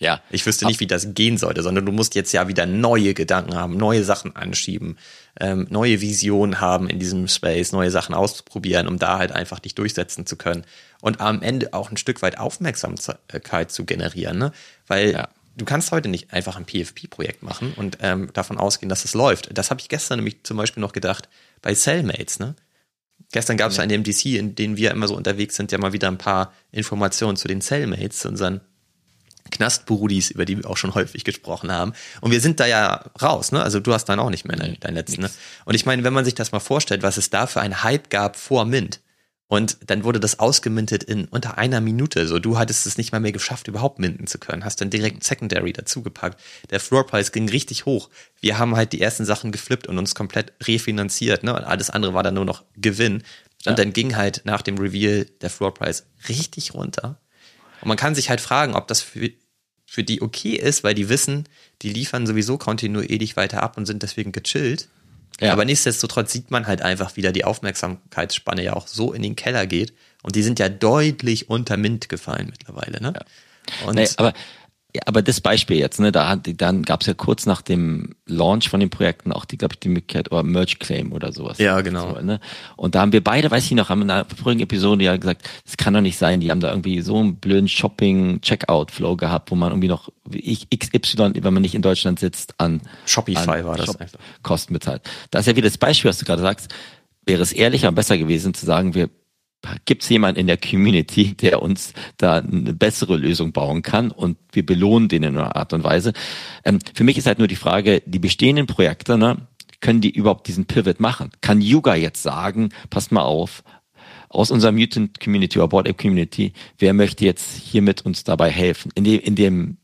ja. Ich wüsste nicht, wie das gehen sollte, sondern du musst jetzt ja wieder neue Gedanken haben, neue Sachen anschieben, ähm, neue Visionen haben in diesem Space, neue Sachen auszuprobieren, um da halt einfach dich durchsetzen zu können und am Ende auch ein Stück weit Aufmerksamkeit zu generieren, ne? Weil Ja. Du kannst heute nicht einfach ein PFP-Projekt machen und ähm, davon ausgehen, dass es läuft. Das habe ich gestern nämlich zum Beispiel noch gedacht bei Cellmates, ne? Gestern gab es ja. einen MDC, in dem wir immer so unterwegs sind, ja mal wieder ein paar Informationen zu den Cellmates, zu unseren Knastburudis, über die wir auch schon häufig gesprochen haben. Und wir sind da ja raus, ne? Also du hast dann auch nicht mehr deinen dein letzten, ne? Und ich meine, wenn man sich das mal vorstellt, was es da für einen Hype gab vor Mint. Und dann wurde das ausgemintet in unter einer Minute. So, du hattest es nicht mal mehr geschafft, überhaupt minten zu können. Hast dann direkt ein Secondary dazugepackt. Der Floorpreis ging richtig hoch. Wir haben halt die ersten Sachen geflippt und uns komplett refinanziert, ne? Und alles andere war dann nur noch Gewinn. Und Ja. dann ging halt nach dem Reveal der Floorpreis richtig runter. Und man kann sich halt fragen, ob das für, für die okay ist, weil die wissen, die liefern sowieso kontinuierlich weiter ab und sind deswegen gechillt. Ja. Aber nichtsdestotrotz sieht man halt einfach wieder die Aufmerksamkeitsspanne ja auch so in den Keller geht. Und die sind ja deutlich unter Mint gefallen mittlerweile. Ne? Und Nee, aber, ja, aber das Beispiel jetzt, ne, da hat, dann gab es ja kurz nach dem Launch von den Projekten auch die, glaube ich, die Möglichkeit, oder Merge Claim oder sowas. Ja, genau. So, ne? Und da haben wir beide, weiß ich noch, haben in einer vorigen Episode ja gesagt, das kann doch nicht sein, die haben da irgendwie so einen blöden Shopping-Checkout-Flow gehabt, wo man irgendwie noch wie ich, XY, wenn man nicht in Deutschland sitzt, an Shopify an war das Shop- einfach. Kosten bezahlt. Das ist ja wieder das Beispiel, was du gerade sagst. Wäre es ehrlicher und besser gewesen zu sagen, wir gibt es jemanden in der Community, der uns da eine bessere Lösung bauen kann und wir belohnen den in einer Art und Weise. Ähm, für mich ist halt nur die Frage, die bestehenden Projekte, ne, können die überhaupt diesen Pivot machen? Kann Yuga jetzt sagen, passt mal auf, aus unserer Mutant Community oder Board App Community, wer möchte jetzt hiermit uns dabei helfen? In dem, in dem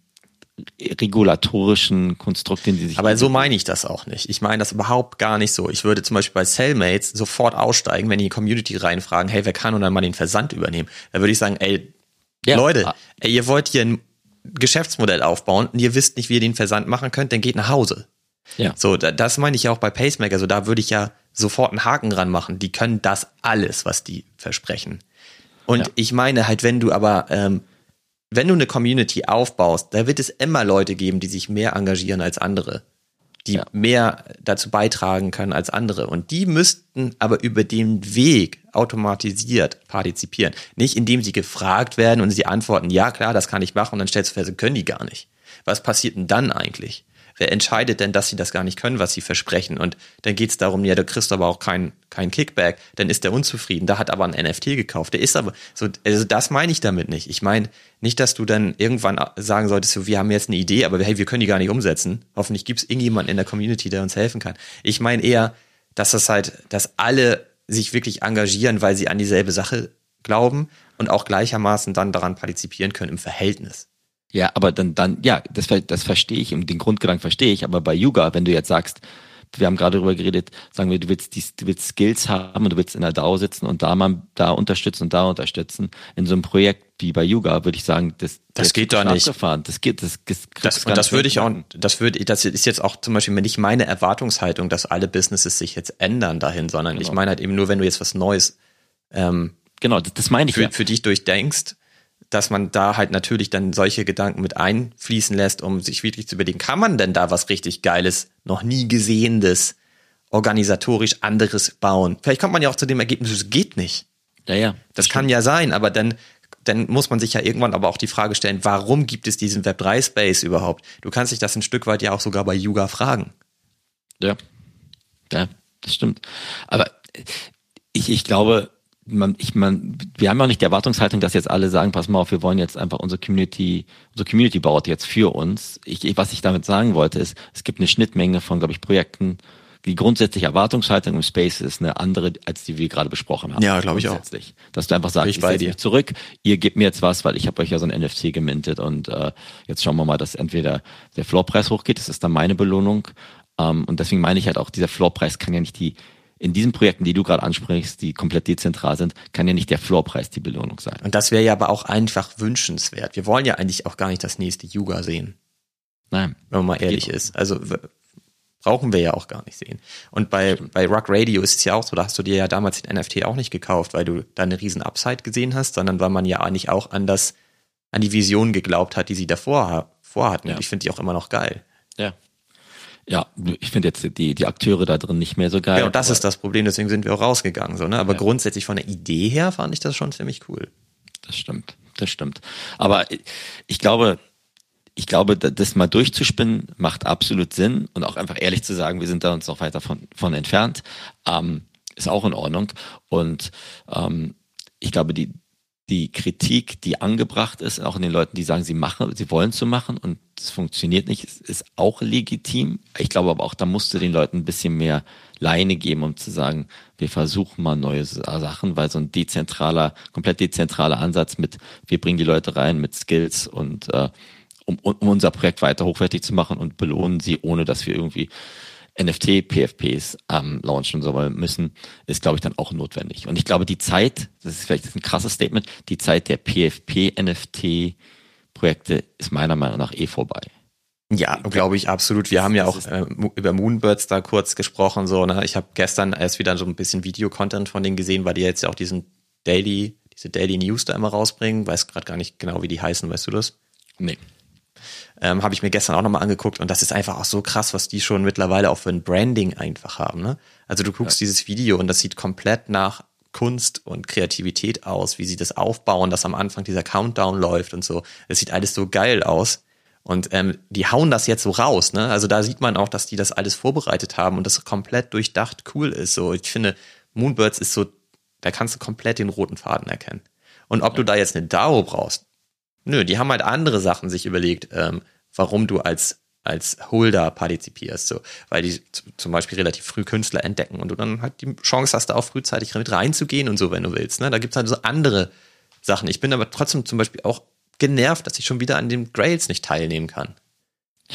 regulatorischen Konstrukt, den sie sich. Aber so meine ich das auch nicht. Ich meine das überhaupt gar nicht so. Ich würde zum Beispiel bei Cellmates sofort aussteigen, wenn die Community reinfragen, hey, wer kann und dann mal den Versand übernehmen? Da würde ich sagen, ey, ja. Leute, ah. ey, ihr wollt hier ein Geschäftsmodell aufbauen und ihr wisst nicht, wie ihr den Versand machen könnt, dann geht nach Hause. Ja. So, das meine ich ja auch bei Pacemaker. So, da würde ich ja sofort einen Haken ran machen. Die können das alles, was die versprechen. Und ja. ich meine halt, wenn du aber ähm, wenn du eine Community aufbaust, da wird es immer Leute geben, die sich mehr engagieren als andere, die ja. mehr dazu beitragen können als andere. Und die müssten aber über den Weg automatisiert partizipieren. Nicht indem sie gefragt werden und sie antworten, ja klar, das kann ich machen und dann stellst du fest, können die gar nicht. Was passiert denn dann eigentlich? wer entscheidet denn, dass sie das gar nicht können, was sie versprechen? Und dann geht es darum, ja, du kriegst aber auch kein, kein Kickback, dann ist der unzufrieden. Da hat aber ein NFT gekauft. Der ist aber so, also das meine ich damit nicht. Ich meine nicht, dass du dann irgendwann sagen solltest, so, wir haben jetzt eine Idee, aber hey, wir können die gar nicht umsetzen. Hoffentlich gibt es irgendjemanden in der Community, der uns helfen kann. Ich meine eher, dass das halt, dass alle sich wirklich engagieren, weil sie an dieselbe Sache glauben und auch gleichermaßen dann daran partizipieren können im Verhältnis. Ja, aber dann, dann, ja, das, das verstehe ich den Grundgedanken verstehe ich, aber bei Yuga, wenn du jetzt sagst, wir haben gerade darüber geredet, sagen wir, du willst, die, du willst Skills haben und du willst in der DAO sitzen und da mal da unterstützen und da unterstützen. In so einem Projekt wie bei Yuga würde ich sagen, das, das geht da nicht. Das geht, das, das, das, und das würde ich auch, das würde, das ist jetzt auch zum Beispiel nicht meine Erwartungshaltung, dass alle Businesses sich jetzt ändern dahin, sondern genau. ich meine halt eben nur, wenn du jetzt was Neues, ähm, genau, das, das meine ich für, ja. für dich durchdenkst, dass man da halt natürlich dann solche Gedanken mit einfließen lässt, um sich wirklich zu überlegen, kann man denn da was richtig Geiles, noch nie gesehenes, organisatorisch anderes bauen? Vielleicht kommt man ja auch zu dem Ergebnis, es geht nicht. Ja, ja. Das, das kann ja sein, aber dann, dann muss man sich ja irgendwann aber auch die Frage stellen, warum gibt es diesen Web3-Space überhaupt? Du kannst dich das ein Stück weit ja auch sogar bei Yuga fragen. Ja. Ja, das stimmt. Aber ich, ich glaube, man, ich man, wir haben auch nicht die Erwartungshaltung, dass jetzt alle sagen, pass mal auf, wir wollen jetzt einfach unsere Community, unsere Community baut jetzt für uns. Ich, ich, was ich damit sagen wollte, ist, es gibt eine Schnittmenge von, glaube ich, Projekten. Die grundsätzliche Erwartungshaltung im Space ist eine andere, als die wir gerade besprochen haben. Ja, glaube ich auch. Dass du einfach sagst, ich, ich setze mich zurück, ihr gebt mir jetzt was, weil ich habe euch ja so ein NFT gemintet und äh, jetzt schauen wir mal, dass entweder der Floorpreis hochgeht, das ist dann meine Belohnung. Ähm, und deswegen meine ich halt auch, dieser Floorpreis kann ja nicht die in diesen Projekten, die du gerade ansprichst, die komplett dezentral sind, kann ja nicht der Floorpreis die Belohnung sein. Und das wäre ja aber auch einfach wünschenswert. Wir wollen ja eigentlich auch gar nicht das nächste Yuga sehen. Nein. Wenn man mal ehrlich ist. Also brauchen wir ja auch gar nicht sehen. Und bei, bei Rock Radio ist es ja auch so, da hast du dir ja damals den NFT auch nicht gekauft, weil du da eine riesen Upside gesehen hast, sondern weil man ja eigentlich auch an das, an die Vision geglaubt hat, die sie davor vorhatten. Ja. Und ich finde die auch immer noch geil. Ja. Ja, ich finde jetzt die, die Akteure da drin nicht mehr so geil. Ja, und das ist das Problem, deswegen sind wir auch rausgegangen. So, ne? Aber ja. grundsätzlich von der Idee her fand ich das schon ziemlich cool. Das stimmt, das stimmt. Aber ich glaube, ich glaube, das mal durchzuspinnen macht absolut Sinn und auch einfach ehrlich zu sagen, wir sind da uns noch weiter von, von entfernt, ähm, ist auch in Ordnung. Und ähm, ich glaube, die, die Kritik, die angebracht ist, auch in den Leuten, die sagen, sie machen, sie wollen zu machen und es funktioniert nicht, ist, auch legitim. Ich glaube aber auch, da musst du den Leuten ein bisschen mehr Leine geben, um zu sagen, wir versuchen mal neue Sachen, weil so ein dezentraler, komplett dezentraler Ansatz mit, wir bringen die Leute rein mit Skills und äh, um, um unser Projekt weiter hochwertig zu machen und belohnen sie, ohne dass wir irgendwie NFT-PFPs ähm, launchen soll müssen, ist, glaube ich, dann auch notwendig. Und ich glaube, die Zeit, das ist vielleicht ein krasses Statement, die Zeit der PFP-NFT-Projekte ist meiner Meinung nach eh vorbei. Ja, glaube ich absolut. Wir haben ja auch äh, über Moonbirds da kurz gesprochen. So, ne? Ich habe gestern erst wieder so ein bisschen Videocontent von denen gesehen, weil die jetzt ja auch diesen Daily, diese Daily News da immer rausbringen. Weiß gerade gar nicht genau, wie die heißen, weißt du das? Nee ähm, habe ich mir gestern auch nochmal angeguckt und das ist einfach auch so krass, was die schon mittlerweile auch für ein Branding einfach haben. Ne? Also du guckst ja. dieses Video und das sieht komplett nach Kunst und Kreativität aus, wie sie das aufbauen, dass am Anfang dieser Countdown läuft und so. Es sieht alles so geil aus. Und ähm, die hauen das jetzt so raus, ne? Also da sieht man auch, dass die das alles vorbereitet haben und das komplett durchdacht cool ist. So, ich finde, Moonbirds ist so Da kannst du komplett den roten Faden erkennen. Und ob ja. du da jetzt eine DAO brauchst, nö, die haben halt andere Sachen sich überlegt, ähm, warum du als als Holder partizipierst, so, weil die zum Beispiel relativ früh Künstler entdecken und du dann halt die Chance hast, da auch frühzeitig mit reinzugehen und so, wenn du willst. Ne? Da gibt's halt so andere Sachen. Ich bin aber trotzdem zum Beispiel auch genervt, dass ich schon wieder an den Grails nicht teilnehmen kann.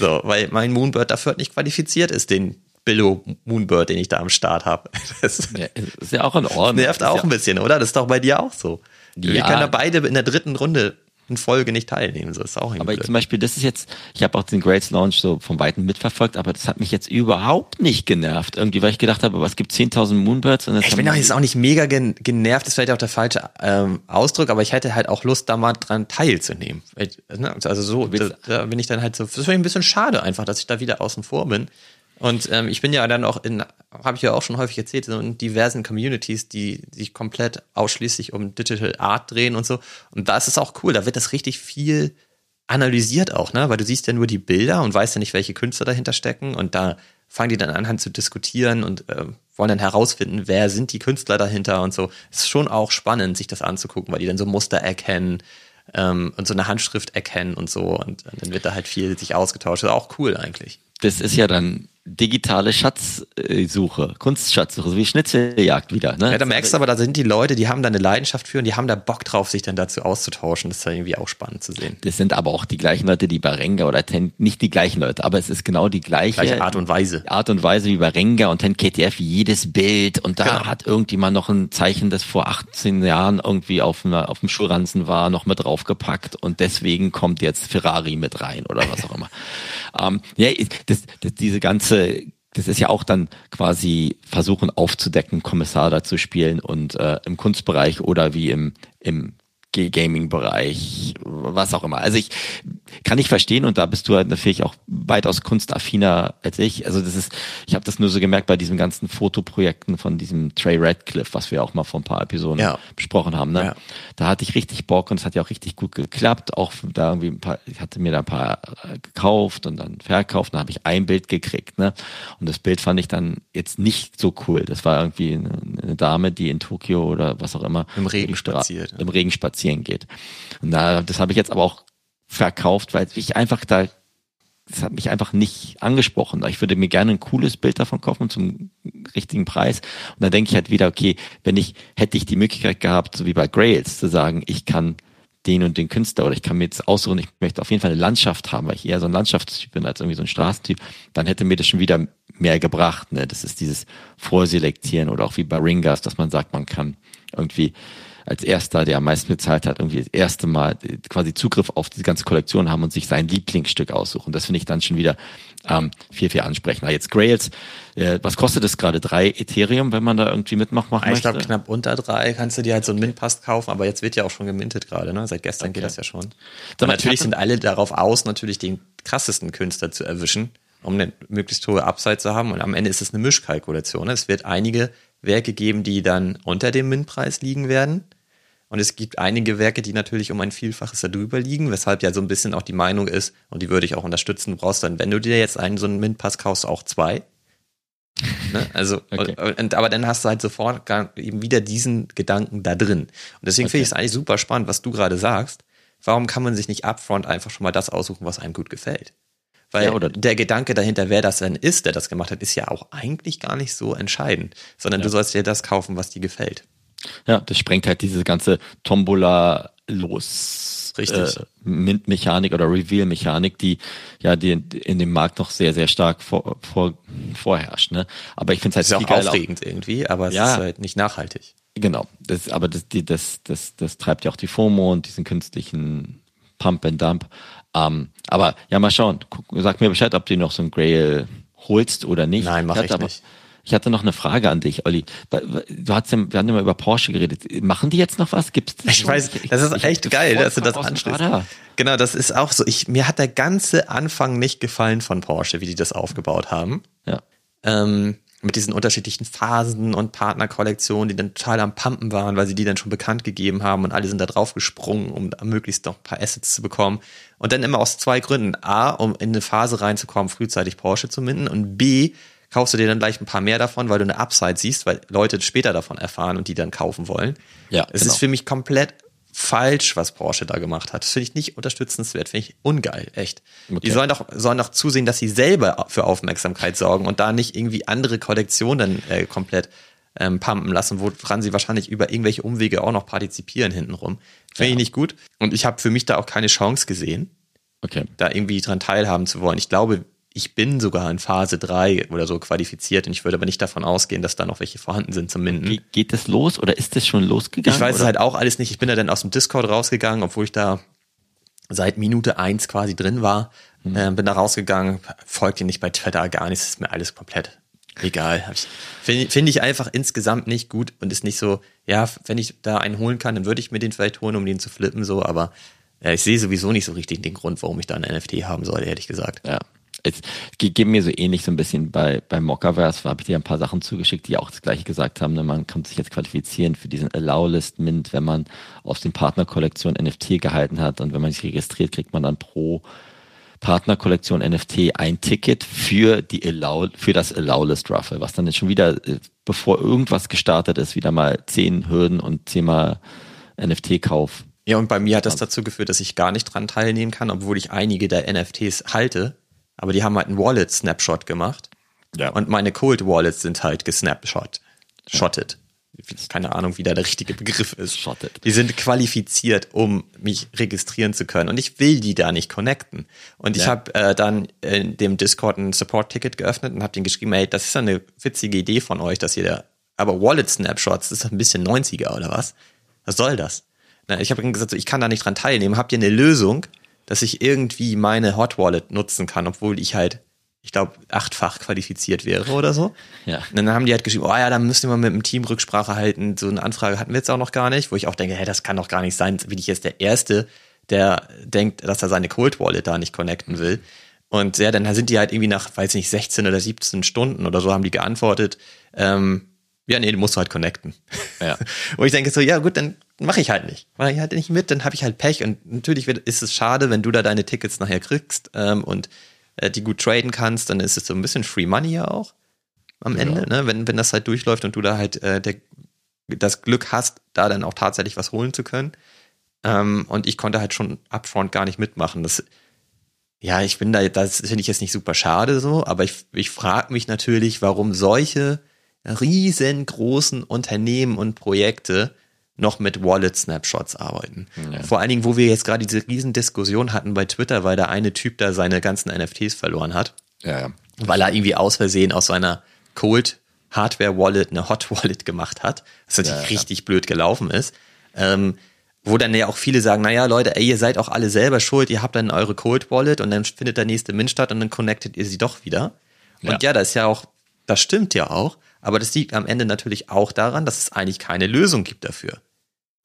so, weil mein Moonbird dafür halt nicht qualifiziert ist, den Billo Moonbird, den ich da am Start habe. Das ja, ist ja auch in Ordnung. Nervt auch ja ein bisschen, oder? Das ist doch bei dir auch so. Ja. Wir können da beide in der dritten Runde in Folge nicht teilnehmen. So ist auch Aber blöd. zum Beispiel, das ist jetzt, ich habe auch den Grades Launch so vom Weiten mitverfolgt, aber das hat mich jetzt überhaupt nicht genervt. Irgendwie, weil ich gedacht habe, was gibt 10.000 Moonbirds? Und ich bin auch jetzt auch nicht mega genervt, das ist vielleicht auch der falsche ähm, Ausdruck, aber ich hätte halt auch Lust, da mal dran teilzunehmen. Ne, also so, da, da bin ich dann halt so, das ist ein bisschen schade einfach, dass ich da wieder außen vor bin. Und ähm, ich bin ja dann auch in, habe ich ja auch schon häufig erzählt, so in diversen Communities, die sich komplett ausschließlich um Digital Art drehen und so. Und da ist es auch cool, da wird das richtig viel analysiert auch, ne? Weil du siehst ja nur die Bilder und weißt ja nicht, welche Künstler dahinter stecken. Und da fangen die dann an, an zu diskutieren und äh, wollen dann herausfinden, wer sind die Künstler dahinter und so. Es ist schon auch spannend, sich das anzugucken, weil die dann so Muster erkennen ähm, und so eine Handschrift erkennen und so. Und, und dann wird da halt viel sich ausgetauscht. Das ist auch cool eigentlich. Das ist ja dann digitale Schatzsuche, Kunstschatzsuche, so wie Schnitzeljagd wieder. Ne? Ja, da merkst du aber, da sind die Leute, die haben da eine Leidenschaft für und die haben da Bock drauf, sich dann dazu auszutauschen. Das ist ja irgendwie auch spannend zu sehen. Das sind aber auch die gleichen Leute, die bei Renga oder Ten, nicht die gleichen Leute, aber es ist genau die gleiche, gleiche Art und Weise. Art und Weise wie bei Renga und Ten KTF, jedes Bild und da genau. hat irgendjemand noch ein Zeichen, das vor 18 Jahren irgendwie auf, einer, auf dem Schulranzen war, noch mit draufgepackt und deswegen kommt jetzt Ferrari mit rein oder was auch immer. ähm, ja, das, das, diese ganze das ist ja auch dann quasi versuchen aufzudecken, Kommissar da zu spielen und äh, im Kunstbereich oder wie im, im Gaming-Bereich, was auch immer. Also ich kann ich verstehen und da bist du halt natürlich auch weitaus kunstaffiner als ich. Also das ist, ich habe das nur so gemerkt bei diesen ganzen Fotoprojekten von diesem Trey Radcliffe, was wir auch mal vor ein paar Episoden ja. besprochen haben. Ne? Ja. Da hatte ich richtig Bock und es hat ja auch richtig gut geklappt. Auch da irgendwie ein paar, ich hatte mir da ein paar äh, gekauft und dann verkauft, dann habe ich ein Bild gekriegt. Ne? Und das Bild fand ich dann jetzt nicht so cool. Das war irgendwie eine, eine Dame, die in Tokio oder was auch immer im Regen spaziert. Im Regen spaziert spazieren geht. Und da, das habe ich jetzt aber auch verkauft, weil ich einfach da, das hat mich einfach nicht angesprochen. Ich würde mir gerne ein cooles Bild davon kaufen zum richtigen Preis. Und dann denke ich halt wieder, okay, wenn ich, hätte ich die Möglichkeit gehabt, so wie bei Grails, zu sagen, ich kann den und den Künstler oder ich kann mir jetzt aussuchen, ich möchte auf jeden Fall eine Landschaft haben, weil ich eher so ein Landschaftstyp bin als irgendwie so ein Straßentyp, dann hätte mir das schon wieder mehr gebracht. Ne? Das ist dieses Vorselektieren oder auch wie bei Ringas, dass man sagt, man kann irgendwie als erster, der am meisten bezahlt hat, irgendwie das erste Mal quasi Zugriff auf diese ganze Kollektion haben und sich sein Lieblingsstück aussuchen. Das finde ich dann schon wieder ähm, viel, viel ansprechender. Jetzt Grails, äh, was kostet es gerade? Drei Ethereum, wenn man da irgendwie mitmachen möchte? Ich glaube knapp unter drei kannst du dir halt so einen Mint-Pass kaufen, aber jetzt wird ja auch schon gemintet gerade, ne? Seit gestern okay. geht das ja schon. Und natürlich sind alle darauf aus, natürlich den krassesten Künstler zu erwischen, um eine möglichst hohe Upside zu haben. Und am Ende ist es eine Mischkalkulation. Es wird einige Werke geben, die dann unter dem Mintpreis liegen werden. Und es gibt einige Werke, die natürlich um ein Vielfaches darüber liegen, weshalb ja so ein bisschen auch die Meinung ist, und die würde ich auch unterstützen, du brauchst dann, wenn du dir jetzt einen so einen Mint-Pass kaufst, auch zwei. ne? Also, okay. und, aber dann hast du halt sofort eben wieder diesen Gedanken da drin. Und deswegen okay. finde ich es eigentlich super spannend, was du gerade sagst. Warum kann man sich nicht upfront einfach schon mal das aussuchen, was einem gut gefällt? Weil ja, der Gedanke dahinter, wer das denn ist, der das gemacht hat, ist ja auch eigentlich gar nicht so entscheidend, sondern ja. du sollst dir das kaufen, was dir gefällt. Ja, das sprengt halt diese ganze Tombola los. Richtig. Äh, Mint-Mechanik oder Reveal-Mechanik, die ja die in dem Markt noch sehr, sehr stark vor, vor, vorherrscht. Ne? Aber ich finde es halt ist auch aufregend auch, irgendwie, aber es ja, ist halt nicht nachhaltig. Genau, das, aber das, die, das, das, das treibt ja auch die FOMO und diesen künstlichen Pump and Dump. Ähm, aber ja, mal schauen. Sag mir Bescheid, ob du noch so ein Grail holst oder nicht. Nein, mach ich, ich nicht. Ich hatte noch eine Frage an dich, Olli. Du hast ja, wir haben immer über Porsche geredet. Machen die jetzt noch was? Gibt's das? Ich weiß, das ist echt geil, dass du das anschließt. Genau, das ist auch so. Ich, mir hat der ganze Anfang nicht gefallen von Porsche, wie die das aufgebaut haben. Ja. Ähm, mit diesen unterschiedlichen Phasen und Partnerkollektionen, die dann total am Pumpen waren, weil sie die dann schon bekannt gegeben haben und alle sind da drauf gesprungen, um möglichst noch ein paar Assets zu bekommen. Und dann immer aus zwei Gründen. A, um in eine Phase reinzukommen, frühzeitig Porsche zu minden und B, kaufst du dir dann gleich ein paar mehr davon, weil du eine Upside siehst, weil Leute später davon erfahren und die dann kaufen wollen. Ja, Es genau. ist für mich komplett falsch, was Porsche da gemacht hat. Das finde ich nicht unterstützenswert, finde ich ungeil, echt. Okay. Die sollen doch, sollen doch zusehen, dass sie selber für Aufmerksamkeit sorgen und da nicht irgendwie andere Kollektionen äh, komplett ähm, pumpen lassen, woran sie wahrscheinlich über irgendwelche Umwege auch noch partizipieren hintenrum. Finde ich nicht gut. Und ich habe für mich da auch keine Chance gesehen Okay. da irgendwie dran teilhaben zu wollen. Ich glaube, ich bin sogar in Phase 3 oder so qualifiziert und ich würde aber nicht davon ausgehen, dass da noch welche vorhanden sind zum Minden. Ge geht das los oder ist das schon losgegangen? Ich weiß es oder? halt auch alles nicht. Ich bin ja dann aus dem Discord rausgegangen, obwohl ich da seit Minute eins quasi drin war. Mhm. Ähm, bin da rausgegangen, folgt ihr nicht bei Twitter, gar nichts, ist mir alles komplett egal. Finde find ich einfach insgesamt nicht gut und ist nicht so, ja, wenn ich da einen holen kann, dann würde ich mir den vielleicht holen, um den zu flippen, so, aber ja, ich sehe sowieso nicht so richtig den Grund, warum ich da einen NFT haben sollte, ehrlich gesagt. Ja. Es ge- geht mir so ähnlich so ein bisschen bei, bei Mockerverse, habe ich dir ein paar Sachen zugeschickt, die auch das gleiche gesagt haben. Ne? Man kann sich jetzt qualifizieren für diesen Allow-List-Mint, wenn man aus den Partnerkollektionen NFT gehalten hat und wenn man sich registriert, kriegt man dann pro Partnerkollektion NFT ein Ticket für die Allow, für das Allow-List Ruffle, was dann jetzt schon wieder, äh, bevor irgendwas gestartet ist, wieder mal zehn Hürden und zehnmal NFT-Kauf. Ja, und bei mir hat das dazu geführt, dass ich gar nicht dran teilnehmen kann, obwohl ich einige der NFTs halte. Aber die haben halt einen Wallet-Snapshot gemacht. Ja. Und meine Cold Wallets sind halt gesnapshot. Shotted. Keine Ahnung, wie da der richtige Begriff ist. Shotted. Die sind qualifiziert, um mich registrieren zu können. Und ich will die da nicht connecten. Und ich Ja. habe äh, dann in dem Discord ein Support-Ticket geöffnet und habe den geschrieben, ey, das ist ja eine witzige Idee von euch, dass ihr da, aber Wallet-Snapshots, das ist ein bisschen 90er oder was? Was soll das? Na, ich habe gesagt, so, ich kann da nicht dran teilnehmen. Habt ihr eine Lösung, dass ich irgendwie meine Hot Wallet nutzen kann, obwohl ich halt, ich glaube, achtfach qualifiziert wäre oder so? Ja. Und dann haben die halt geschrieben, oh ja, dann ihr mal mit dem Team Rücksprache halten. So eine Anfrage hatten wir jetzt auch noch gar nicht, wo ich auch denke, hey, das kann doch gar nicht sein. Bin ich jetzt der Erste, der denkt, dass er seine Cold Wallet da nicht connecten will. Und ja, dann sind die halt irgendwie nach, weiß nicht, 16 oder 17 Stunden oder so haben die geantwortet, ähm, ja, nee, du musst halt connecten. Ja. Wo ich denke so, ja gut, dann mache ich halt nicht. Mache ich halt nicht mit, dann habe ich halt Pech. Und natürlich wird, ist es schade, wenn du da deine Tickets nachher kriegst ähm, und äh, die gut traden kannst, dann ist es so ein bisschen Free Money ja auch am Ende, ne? wenn, wenn das halt durchläuft und du da halt äh, der, das Glück hast, da dann auch tatsächlich was holen zu können. Ähm, und ich konnte halt schon upfront gar nicht mitmachen. Das, ja, ich bin da, das finde ich jetzt nicht super schade so, aber ich, ich frage mich natürlich, warum solche riesengroßen Unternehmen und Projekte noch mit Wallet-Snapshots arbeiten. Ja. Vor allen Dingen, wo wir jetzt gerade diese riesen Diskussion hatten bei Twitter, weil der eine Typ da seine ganzen NFTs verloren hat, Ja, ja. weil er irgendwie aus Versehen aus seiner Cold Hardware Wallet eine Hot Wallet gemacht hat, was natürlich richtig blöd gelaufen ist. Ähm, wo dann ja auch viele sagen, naja, Leute, ey, ihr seid auch alle selber schuld, ihr habt dann eure Cold Wallet und dann findet der nächste Mint statt und dann connectet ihr sie doch wieder. Und Ja. ja, das ist ja auch, das stimmt ja auch, aber das liegt am Ende natürlich auch daran, dass es eigentlich keine Lösung gibt dafür.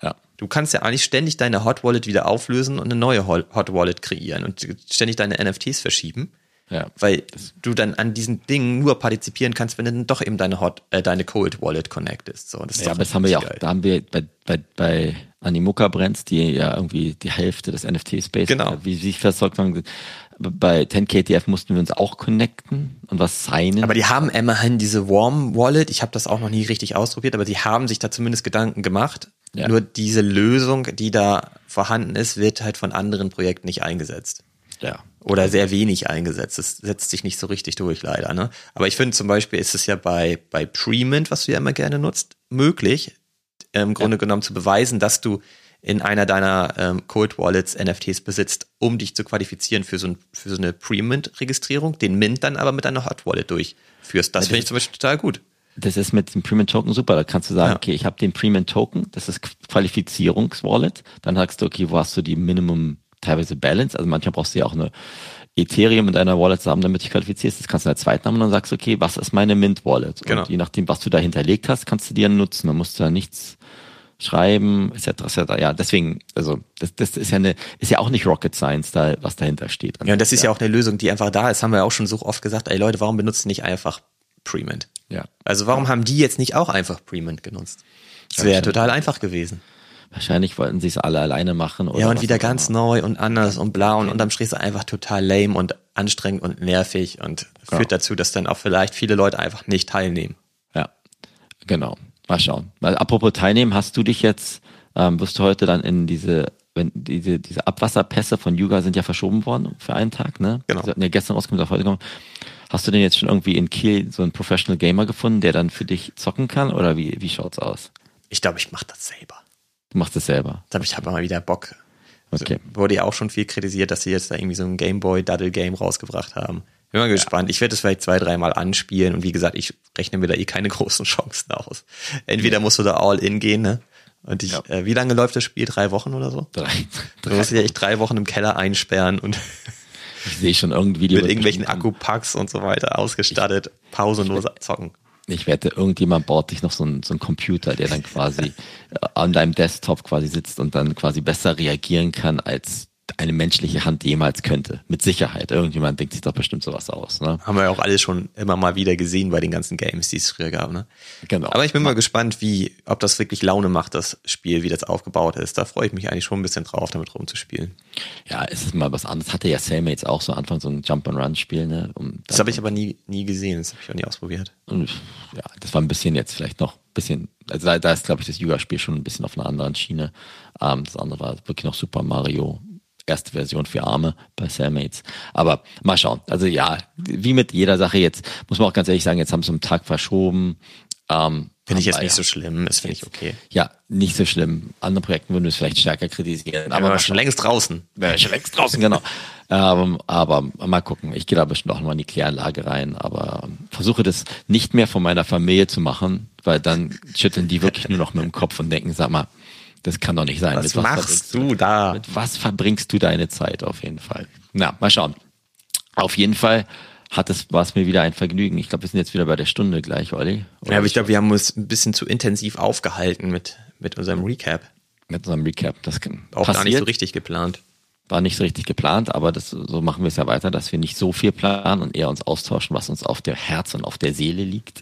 Ja. Du kannst ja eigentlich ständig deine Hot Wallet wieder auflösen und eine neue Hot Wallet kreieren und ständig deine NFTs verschieben, Ja. weil du dann an diesen Dingen nur partizipieren kannst, wenn du dann doch eben deine Hot, äh, deine Cold Wallet connectest. So, das ist Ja, aber das haben wir ja auch, da haben wir bei, bei, bei Animoca Brands, die ja irgendwie die Hälfte des NFT-Space, Genau. wie sie versorgt waren, bei 10KTF mussten wir uns auch connecten und was signen. Aber die haben immerhin diese Warm Wallet. Ich habe das auch noch nie richtig ausprobiert, aber die haben sich da zumindest Gedanken gemacht. Ja. Nur diese Lösung, die da vorhanden ist, wird halt von anderen Projekten nicht eingesetzt. ja. Oder sehr wenig eingesetzt. Das setzt sich nicht so richtig durch, leider. Ne? Aber ich finde zum Beispiel ist es ja bei, bei Premint, was du ja immer gerne nutzt, möglich, im Grunde genommen zu beweisen, dass du in einer deiner ähm, Cold Wallets NFTs besitzt, um dich zu qualifizieren für so, ein, für so eine Pre-Mint-Registrierung, den Mint dann aber mit deiner Hot Wallet durchführst. Das Ja, finde ich zum Beispiel total gut. Das ist mit dem Premium Token super. Da kannst du sagen, Ja. okay, ich habe den Premium Token, das ist Qualifizierungswallet. Dann sagst du, okay, wo hast du die Minimum teilweise Balance? Also manchmal brauchst du ja auch eine Ethereum in deiner Wallet zusammen, damit du dich qualifizierst. Das kannst du in der zweiten haben und dann sagst du, okay, was ist meine Mint Wallet? Genau. Und je nachdem, was du da hinterlegt hast, kannst du die dann nutzen. Dann musst du da nichts schreiben, etc. etc. Ja, deswegen, also das, das ist ja eine, ist ja auch nicht Rocket Science, da, was dahinter steht. Ja, und das ist ja. auch eine Lösung, die einfach da ist. Haben wir ja auch schon so oft gesagt, ey Leute, warum benutzt ihr nicht einfach Pre-Mint? Ja. Also warum haben die jetzt nicht auch einfach Pre-Mint genutzt? Das Ja, wäre ja total einfach gewesen. Wahrscheinlich wollten sie es alle alleine machen. ja, und wieder ganz neu und anders und blau und unterm Strich ist einfach total lame und anstrengend und nervig und ja. führt dazu, dass dann auch vielleicht viele Leute einfach nicht teilnehmen. Ja, genau. Mal schauen. Weil apropos teilnehmen, hast du dich jetzt, ähm, wirst du heute dann in diese, wenn diese, diese Abwasserpässe von Yuga sind ja verschoben worden für einen Tag, ne? Genau. Die hatten ja gestern rausgekommen, auf heute kommen. Hast du denn jetzt schon irgendwie in Kiel so einen Professional Gamer gefunden, der dann für dich zocken kann? Oder wie, wie schaut's aus? Ich glaube, ich mache das selber. Du machst es selber. Da habe ich halt mal wieder Bock. Also Okay. Wurde ja auch schon viel kritisiert, dass sie jetzt da irgendwie so ein Gameboy-Daddle-Game rausgebracht haben. Bin mal gespannt. Ich werde es vielleicht zwei, dreimal anspielen und wie gesagt, ich rechne mir da eh keine großen Chancen aus. Entweder musst du da all in gehen, ne? Und ich, Ja. äh, wie lange läuft das Spiel? Drei Wochen oder so? Drei. Du musst dich ja echt drei Wochen im Keller einsperren und Ich sehe schon irgendwie mit irgendwelchen Akkupacks und so weiter ausgestattet, pausenlos zocken. Ich wette, irgendjemand baut sich noch so einen, so einen Computer, der dann quasi äh, an deinem Desktop quasi sitzt und dann quasi besser reagieren kann, als eine menschliche Hand jemals könnte. Mit Sicherheit. Irgendjemand denkt sich doch bestimmt sowas aus. Ne? Haben wir ja auch alles schon immer mal wieder gesehen bei den ganzen Games, die es früher gab, ne? Genau. Aber ich bin mal gespannt, wie, ob das wirklich Laune macht, das Spiel, wie das aufgebaut ist. Da freue ich mich eigentlich schon ein bisschen drauf, damit rumzuspielen. ja, es ist mal was anderes. Hatte ja Cellmates auch so Anfang so ein Jump-and-Run-Spiel. Ne? Um Das habe ich aber nie, nie gesehen, das habe ich auch nie ausprobiert. Und ja, das war ein bisschen jetzt vielleicht noch ein bisschen, also da, da ist, glaube ich, das Yuga-Spiel schon ein bisschen auf einer anderen Schiene. Ähm, das andere war wirklich noch Super Mario, erste Version für Arme bei Cellmates. Aber mal schauen. Also ja, wie mit jeder Sache jetzt, muss man auch ganz ehrlich sagen, jetzt haben sie einen Tag verschoben. Ähm, Finde ich jetzt nicht ja, so schlimm, das finde ich okay. Ja, nicht so schlimm. Andere Projekte würden wir es vielleicht stärker kritisieren. Aber wir schon längst draußen. Wäre schon längst draußen, genau. ähm, aber mal gucken. Ich gehe da bestimmt auch nochmal in die Kläranlage rein, aber ähm, versuche das nicht mehr von meiner Familie zu machen, weil dann schütteln die wirklich nur noch mit dem Kopf und denken, sag mal, das kann doch nicht sein. Was Mit machst du da? Mit was verbringst du deine Zeit auf jeden Fall? Na, mal schauen. Auf jeden Fall hat es, war es mir wieder ein Vergnügen. Ich glaube, wir sind jetzt wieder bei der Stunde gleich, Olli. Ja, aber ich glaube, wir haben uns ein bisschen zu intensiv aufgehalten mit, mit unserem Recap. mit unserem Recap. Das Auch gar nicht so passiert. richtig geplant. war nicht so richtig geplant, aber das, so machen wir es ja weiter, dass wir nicht so viel planen und eher uns austauschen, was uns auf der Herz und auf der Seele liegt.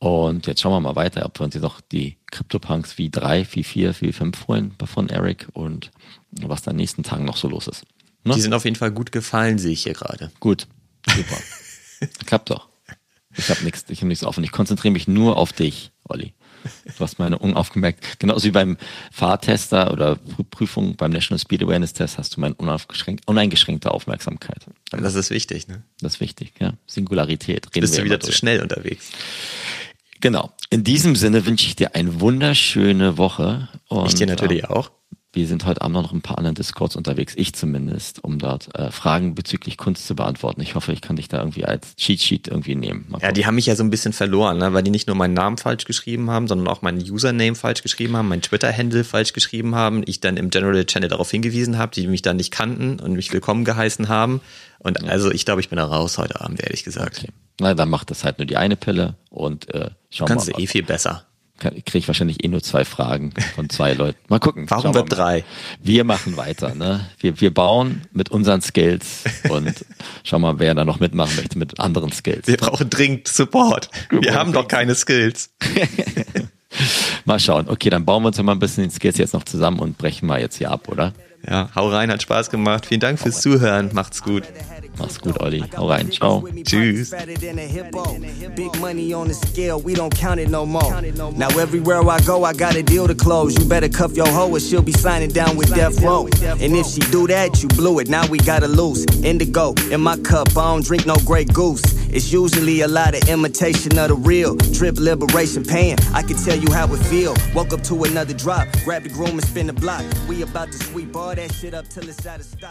Und jetzt schauen wir mal weiter, ob wir uns jetzt noch die CryptoPunks V3, V4, V5 holen von Eric und was dann in den nächsten Tagen noch so los ist. Ne? Die sind auf jeden Fall gut gefallen, sehe ich hier gerade. Gut, super. Klappt doch. Ich habe nichts, ich habe nichts offen. Ich konzentriere mich nur auf dich, Olli. Du hast meine unaufgemerkt, genauso wie beim Fahrtester oder Prü- Prüfung beim National Speed Awareness Test hast du meine uneingeschränkte Aufmerksamkeit. Das ist wichtig, ne? Das ist wichtig, ja. Singularität. Reden Bist du wieder zu schnell unterwegs. Genau. In diesem Sinne wünsche ich dir eine wunderschöne Woche. Und, Ich dir natürlich ähm, auch. Wir sind heute Abend noch ein paar anderen Discords unterwegs, ich zumindest, um dort äh, Fragen bezüglich Kunst zu beantworten. Ich hoffe, ich kann dich da irgendwie als Cheat Sheet irgendwie nehmen. Ja, die haben mich ja so ein bisschen verloren, ne? weil die nicht nur meinen Namen falsch geschrieben haben, sondern auch meinen Username falsch geschrieben haben, meinen Twitter-Handle falsch geschrieben haben, ich dann im General Channel darauf hingewiesen habe, die mich dann nicht kannten und mich willkommen geheißen haben. Und also ich glaube, ich bin da raus heute Abend, ehrlich gesagt. Okay. Na, dann macht das halt nur die eine Pille und äh, schauen Kannst wir du mal. eh viel besser. Kriege ich wahrscheinlich eh nur zwei Fragen von zwei Leuten. Mal gucken. Warum wir mal. 3? Wir machen weiter, ne? Wir, wir bauen mit unseren Skills und schauen mal, wer da noch mitmachen möchte mit anderen Skills. Wir brauchen dringend Support. Wir haben doch keine Skills. Mal schauen. Okay, dann bauen wir uns mal ein bisschen den Skills jetzt noch zusammen und brechen mal jetzt hier ab, oder? Ja, hau rein, hat Spaß gemacht. Vielen Dank fürs Zuhören. Macht's gut. Mach's gut, Olli. Hau rein. Ciao. Tschüss. Fatter than a hippo. Big money on the scale, we don't count it no more. Now everywhere I go, I got a deal to close. You better cuff your hoe or she'll be signing down with death row. And if she do that, you blew it. Now we gotta lose. Indigo in my cup, I don't drink no Grey Goose. It's usually a lot of imitation of the real. Drip liberation pain. I can tell you how it feel. Woke up to another drop. Grab the groom and spin the block. We about to sweep all that shit up till it's out of stock.